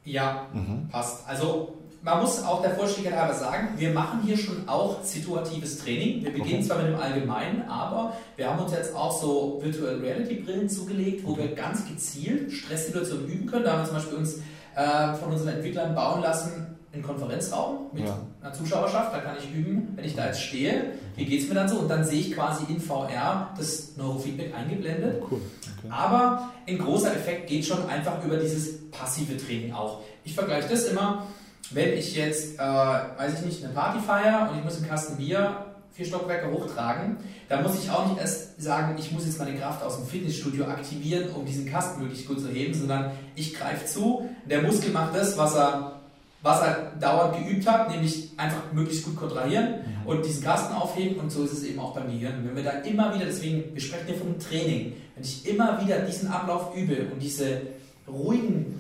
Ja, mhm. passt. Also man muss auch der Vollständigkeit halber sagen, wir machen hier schon auch situatives Training. Wir beginnen okay. zwar mit dem Allgemeinen, aber wir haben uns jetzt auch so Virtual Reality Brillen zugelegt, wo wir ganz gezielt Stresssituationen üben können. Da haben wir zum Beispiel uns äh, von unseren Entwicklern bauen lassen, einen Konferenzraum mit ja. einer Zuschauerschaft, da kann ich üben, wenn ich da jetzt stehe, wie geht es mir dann so? Und dann sehe ich quasi in VR das Neurofeedback eingeblendet. Cool. Okay. Aber ein großer Effekt geht schon einfach über dieses passive Training auch. Ich vergleiche das immer, wenn ich jetzt, äh, weiß ich nicht, eine Party feiere und ich muss einen Kasten Bier vier Stockwerke hochtragen, dann muss ich auch nicht erst sagen, ich muss jetzt meine Kraft aus dem Fitnessstudio aktivieren, um diesen Kasten möglichst gut zu heben, sondern ich greife zu, der Muskel macht das, was er was er dauernd geübt hat, nämlich einfach möglichst gut kontrahieren mhm. und diesen Kasten aufheben und so ist es eben auch beim Gehirn. Wenn wir da immer wieder, deswegen, wir sprechen hier vom Training, wenn ich immer wieder diesen Ablauf übe und diese ruhigen,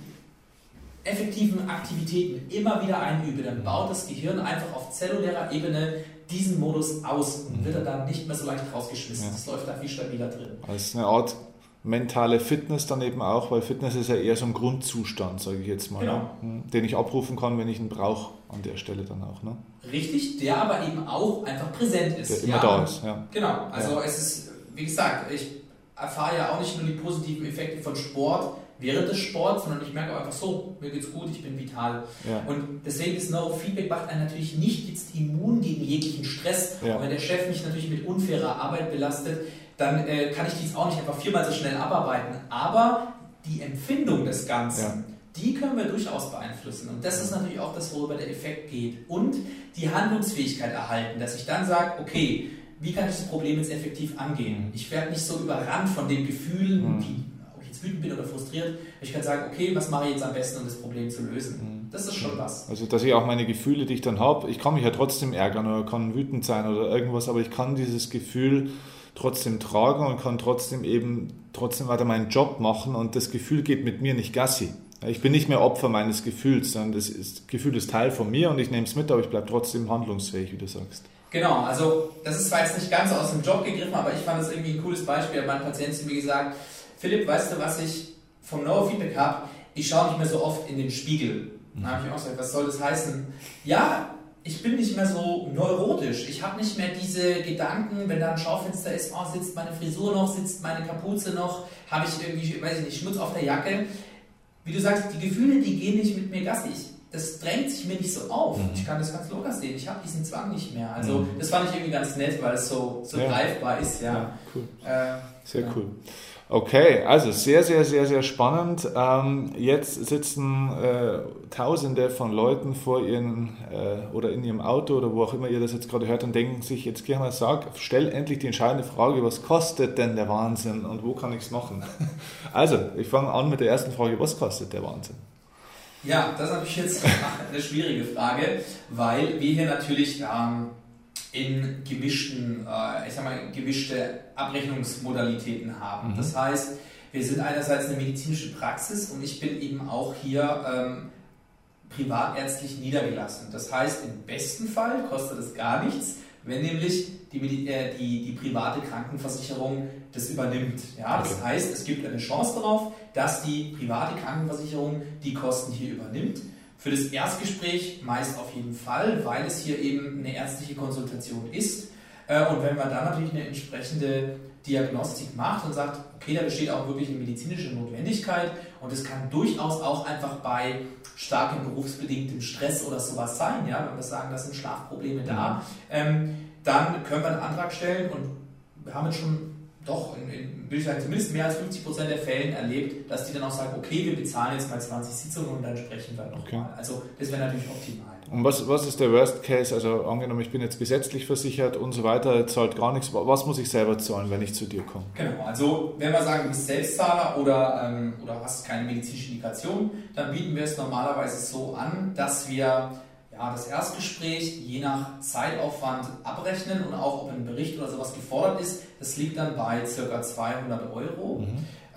effektiven Aktivitäten immer wieder einübe, dann baut das Gehirn einfach auf zellulärer Ebene diesen Modus aus und mhm. wird er dann nicht mehr so leicht rausgeschmissen. Ja. Das läuft da viel stabiler drin. Das ist eine Art mentale Fitness dann eben auch, weil Fitness ist ja eher so ein Grundzustand, sage ich jetzt mal, Genau. ne? Hm, den ich abrufen kann, wenn ich ihn brauche an der Stelle dann auch. Ne? Richtig, der aber eben auch einfach präsent ist. Der immer ja. da ist. Ja. Genau, also es ist, wie gesagt, ich erfahre ja auch nicht nur die positiven Effekte von Sport während des Sports, sondern ich merke auch einfach so, mir geht's gut, ich bin vital. Ja. Und deswegen ist Neurofeedback macht einen natürlich nicht jetzt immun gegen jeglichen Stress. Ja. Und wenn der Chef mich natürlich mit unfairer Arbeit belastet, dann äh, kann ich dies auch nicht einfach viermal so schnell abarbeiten. Aber die Empfindung des Ganzen, Ja. die können wir durchaus beeinflussen. Und das ist natürlich auch das, worüber der Effekt geht. Und die Handlungsfähigkeit erhalten, dass ich dann sage, okay, wie kann ich das Problem jetzt effektiv angehen? Ich werde nicht so überrannt von den Gefühlen, Mhm. jetzt wütend bin oder frustriert. Ich kann sagen, okay, was mache ich jetzt am besten, um das Problem zu lösen? Mhm. Das ist schon was. Also, dass ich auch meine Gefühle, die ich dann habe, ich kann mich ja trotzdem ärgern oder kann wütend sein oder irgendwas, aber ich kann dieses Gefühl trotzdem tragen und kann trotzdem eben trotzdem weiter meinen Job machen und das Gefühl geht mit mir nicht gassi. Ich bin nicht mehr Opfer meines Gefühls, sondern das, ist, das Gefühl ist Teil von mir und ich nehme es mit, aber ich bleibe trotzdem handlungsfähig, wie du sagst. Genau, also das ist zwar jetzt nicht ganz aus dem Job gegriffen, aber ich fand das irgendwie ein cooles Beispiel. Mein Patient zu mir gesagt, Philipp, weißt du, was ich vom Neurofeedback habe? Ich schaue nicht mehr so oft in den Spiegel. Da habe ich auch gesagt, was soll das heißen? Ja, ich bin nicht mehr so neurotisch. Ich habe nicht mehr diese Gedanken, wenn da ein Schaufenster ist, oh, sitzt meine Frisur noch, sitzt meine Kapuze noch, habe ich irgendwie, weiß ich nicht, Schmutz auf der Jacke. Wie du sagst, die Gefühle, die gehen nicht mit mir Gassi. Ich, das drängt sich mir nicht so auf. Mhm. Ich kann das ganz locker sehen. Ich habe diesen Zwang nicht mehr. Also Mhm. das fand ich irgendwie ganz nett, weil es so, so Ja. greifbar ist. Ja. cool. Äh, Sehr Ja. cool. Okay, also sehr, sehr, sehr, sehr spannend. Ähm, jetzt sitzen äh, Tausende von Leuten vor ihren äh, oder in ihrem Auto oder wo auch immer ihr das jetzt gerade hört und denken sich, jetzt geh mal sag, stell endlich die entscheidende Frage, was kostet denn der Wahnsinn und wo kann ich es machen? Also, ich fange an mit der ersten Frage, was kostet der Wahnsinn? Ja, das ist natürlich jetzt eine schwierige Frage, weil wir hier natürlich ähm, in gemischten, äh, ich sag mal, gemischte Abrechnungsmodalitäten haben. Mhm. Das heißt, wir sind einerseits eine medizinische Praxis und ich bin eben auch hier ähm, privatärztlich niedergelassen. Das heißt, im besten Fall kostet es gar nichts, wenn nämlich die, äh, die, die private Krankenversicherung das übernimmt. Ja, das Okay. heißt, es gibt eine Chance darauf, dass die private Krankenversicherung die Kosten hier übernimmt. Für das Erstgespräch meist auf jeden Fall, weil es hier eben eine ärztliche Konsultation ist. Äh, Und wenn man dann natürlich eine entsprechende Diagnostik macht und sagt, okay, da besteht auch wirklich eine medizinische Notwendigkeit und es kann durchaus auch einfach bei starkem berufsbedingtem Stress oder sowas sein, ja, wenn wir sagen, das sind Schlafprobleme da, ähm, dann können wir einen Antrag stellen und wir haben jetzt schon doch in, in will ich sagen, zumindest mehr als 50 Prozent der Fällen erlebt, dass die dann auch sagen, okay, wir bezahlen jetzt mal 20 Sitzungen und dann sprechen wir nochmal. Okay. Also das wäre natürlich optimal. Und was, was ist der Worst Case? Also angenommen, ich bin jetzt gesetzlich versichert und so weiter, zahlt gar nichts. Was muss ich selber zahlen, wenn ich zu dir komme? Genau, also wenn wir sagen, du bist Selbstzahler oder, ähm, oder hast keine medizinische Indikation, dann bieten wir es normalerweise so an, dass wir ja, das Erstgespräch je nach Zeitaufwand abrechnen und auch ob ein Bericht oder sowas gefordert ist. Das liegt dann bei ca. 200 Euro.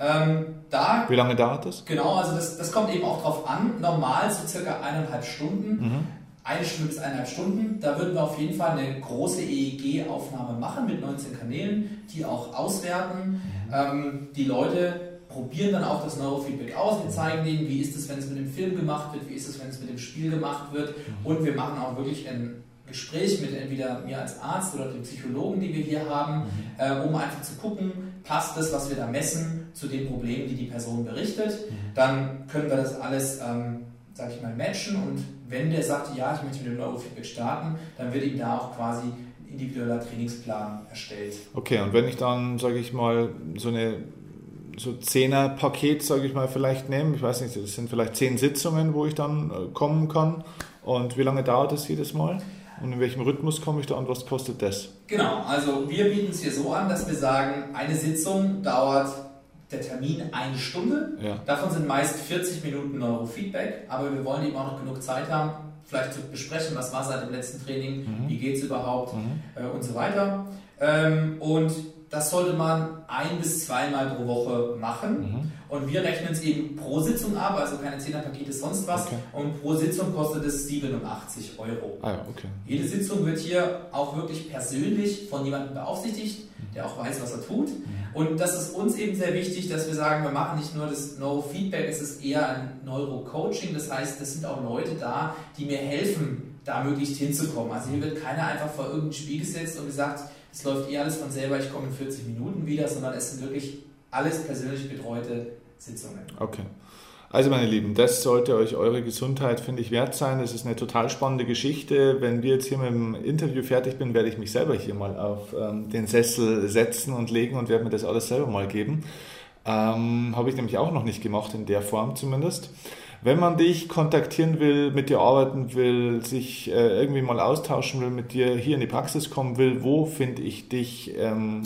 Ähm, da Wie lange dauert das? Genau, also das, das kommt eben auch drauf an. Normal so circa eineinhalb Stunden. Mhm. Eine Stunde bis eineinhalb Stunden. Da würden wir auf jeden Fall eine große EEG-Aufnahme machen mit 19 Kanälen, die auch auswerten. Ähm, die Leute probieren dann auch das Neurofeedback aus. Wir zeigen denen, wie ist es, wenn es mit dem Film gemacht wird, wie ist es, wenn es mit dem Spiel gemacht wird. Und wir machen auch wirklich ein Gespräch mit entweder mir als Arzt oder dem Psychologen, die wir hier haben, äh, um einfach zu gucken, passt das, was wir da messen, zu den Problemen, die die Person berichtet. Dann können wir das alles, ähm, sage ich mal, matchen und wenn der sagt, ja, ich möchte mit dem Neurofeedback starten, dann wird ihm da auch quasi ein individueller Trainingsplan erstellt. Okay, und wenn ich dann, sage ich mal, so eine so Zehner-Paket, sage ich mal, vielleicht nehme, ich weiß nicht, das sind vielleicht zehn Sitzungen, wo ich dann äh, kommen kann. Und wie lange dauert das jedes Mal? Und in welchem Rhythmus komme ich da und was kostet das? Genau, also wir bieten es hier so an, dass wir sagen, eine Sitzung dauert der Termin eine Stunde. Ja. Davon sind meist 40 Minuten Neurofeedback, aber wir wollen eben auch noch genug Zeit haben, vielleicht zu besprechen, was war seit dem letzten Training, Mhm. wie geht es überhaupt Mhm. äh, und so weiter. Ähm, und das sollte man ein bis zweimal pro Woche machen. Mhm. Und wir rechnen es eben pro Sitzung ab, also keine 10er Pakete, sonst was. Okay. Und pro Sitzung kostet es 87 Euro. Ah, okay. Jede Sitzung wird hier auch wirklich persönlich von jemandem beaufsichtigt, der auch weiß, was er tut. Mhm. Und das ist uns eben sehr wichtig, dass wir sagen, wir machen nicht nur das Neurofeedback, es ist eher ein Neurocoaching. Das heißt, es sind auch Leute da, die mir helfen, da möglichst hinzukommen. Also hier wird keiner einfach vor irgendein Spiel gesetzt und gesagt, es läuft eh alles von selber, ich komme in 40 Minuten wieder, sondern es sind wirklich alles persönlich betreute Sitzungen. Okay. Also meine Lieben, das sollte euch eure Gesundheit, finde ich, wert sein. Das ist eine total spannende Geschichte. Wenn wir jetzt hier mit dem Interview fertig bin, werde ich mich selber hier mal auf ähm, den Sessel setzen und legen und werde mir das alles selber mal geben. Ähm, Habe ich nämlich auch noch nicht gemacht, in der Form zumindest. Wenn man dich kontaktieren will, mit dir arbeiten will, sich äh, irgendwie mal austauschen will, mit dir hier in die Praxis kommen will, wo finde ich dich? Ähm,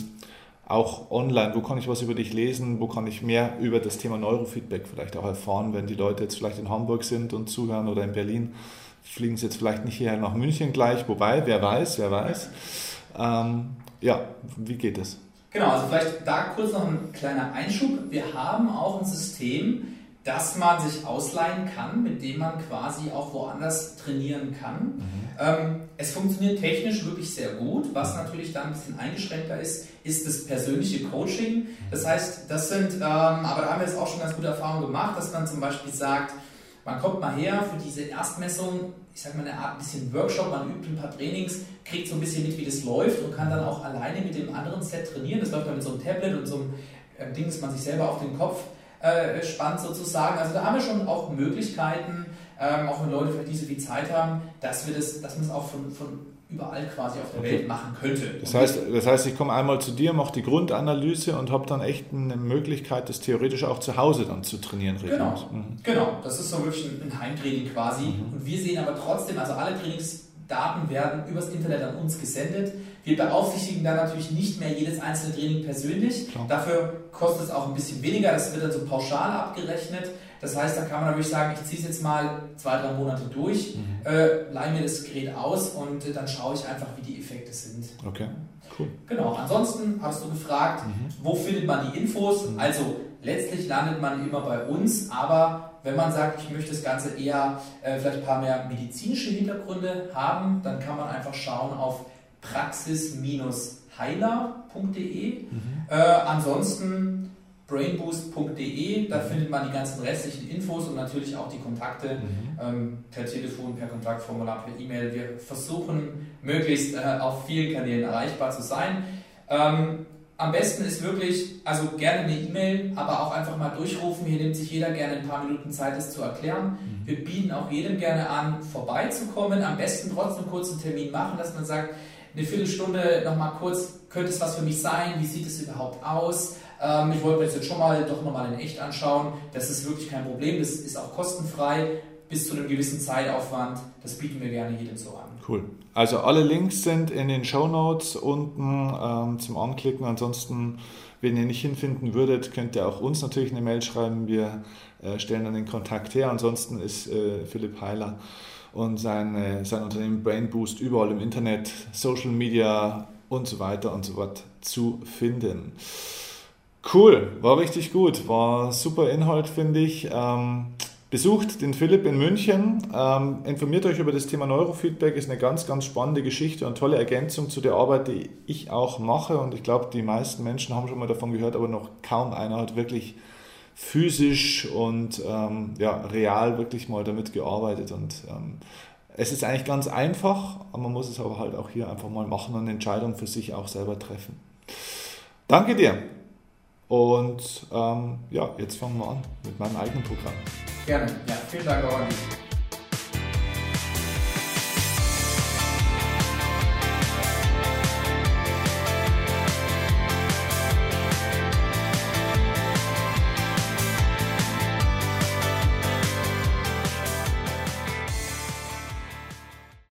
auch online, wo kann ich was über dich lesen, wo kann ich mehr über das Thema Neurofeedback vielleicht auch erfahren, wenn die Leute jetzt vielleicht in Hamburg sind und zuhören oder in Berlin, fliegen sie jetzt vielleicht nicht hierher nach München gleich, wobei, wer weiß, wer weiß. Ähm, ja, wie geht es? Genau, also vielleicht da kurz noch ein kleiner Einschub. Wir haben auch ein System, das man sich ausleihen kann, mit dem man quasi auch woanders trainieren kann. Mhm. Ähm, es funktioniert technisch wirklich sehr gut. Was natürlich da ein bisschen eingeschränkter ist, ist das persönliche Coaching. Das heißt, das sind, ähm, aber da haben wir jetzt auch schon ganz gute Erfahrungen gemacht, dass man zum Beispiel sagt, man kommt mal her für diese Erstmessung, ich sage mal eine Art bisschen Workshop, man übt ein paar Trainings, kriegt so ein bisschen mit, wie das läuft und kann dann auch alleine mit dem anderen Set trainieren. Das läuft dann mit so einem Tablet und so einem äh, Ding, das man sich selber auf den Kopf äh, spannt sozusagen. Also da haben wir schon auch Möglichkeiten, ähm, auch wenn Leute vielleicht nicht so viel Zeit haben, dass wir das, dass man es auch von, von überall quasi auf der okay. Welt machen könnte. Das heißt, das heißt, ich komme einmal zu dir, mache die Grundanalyse und habe dann echt eine Möglichkeit, das theoretisch auch zu Hause dann zu trainieren. Genau, mhm. genau. das ist so wirklich ein Heimtraining quasi. Mhm. Und wir sehen aber trotzdem, also alle Trainingsdaten werden übers Internet an uns gesendet. Wir beaufsichtigen dann natürlich nicht mehr jedes einzelne Training persönlich. Klar. Dafür kostet es auch ein bisschen weniger. Das wird dann so pauschal abgerechnet. Das heißt, da kann man natürlich sagen, ich ziehe es jetzt mal zwei, drei Monate durch, mhm. äh, leihe mir das Gerät aus und äh, dann schaue ich einfach, wie die Effekte sind. Okay, cool. Genau, ansonsten hast du gefragt, mhm. wo findet man die Infos? Mhm. Also letztlich landet man immer bei uns, aber wenn man sagt, ich möchte das Ganze eher äh, vielleicht ein paar mehr medizinische Hintergründe haben, dann kann man einfach schauen auf praxis-heiler.de. Mhm. Äh, ansonsten brainboost.de, da mhm. findet man die ganzen restlichen Infos und natürlich auch die Kontakte mhm. ähm, per Telefon, per Kontaktformular, per E-Mail. Wir versuchen möglichst äh, auf vielen Kanälen erreichbar zu sein. Ähm, am besten ist wirklich, also gerne eine E-Mail, aber auch einfach mal durchrufen. Hier nimmt sich jeder gerne ein paar Minuten Zeit, das zu erklären. Mhm. Wir bieten auch jedem gerne an, vorbeizukommen. Am besten trotzdem kurz einen Termin machen, dass man sagt, eine Viertelstunde nochmal kurz, könnte es was für mich sein? Wie sieht es überhaupt aus? Ähm, ich wollte mir das jetzt schon mal doch nochmal in echt anschauen. Das ist wirklich kein Problem. Das ist auch kostenfrei bis zu einem gewissen Zeitaufwand. Das bieten wir gerne jedem so an. Cool. Also alle Links sind in den Show Notes unten ähm, zum Anklicken. Ansonsten, wenn ihr nicht hinfinden würdet, könnt ihr auch uns natürlich eine Mail schreiben. Wir äh, stellen dann den Kontakt her. Ansonsten ist äh, Philipp Heiler und sein, äh, sein Unternehmen Brain Boost überall im Internet, Social Media und so weiter und so fort zu finden. Cool, war richtig gut, war super Inhalt, finde ich. Ähm, besucht den Philipp in München, ähm, informiert euch über das Thema Neurofeedback, ist eine ganz, ganz spannende Geschichte und tolle Ergänzung zu der Arbeit, die ich auch mache. Und ich glaube, die meisten Menschen haben schon mal davon gehört, aber noch kaum einer hat wirklich physisch und ähm, ja, real wirklich mal damit gearbeitet. Und ähm, es ist eigentlich ganz einfach, aber man muss es aber halt auch hier einfach mal machen und eine Entscheidung für sich auch selber treffen. Danke dir. Und ähm, ja, jetzt fangen wir an mit meinem eigenen Programm. Gerne. Ja, vielen Dank dich.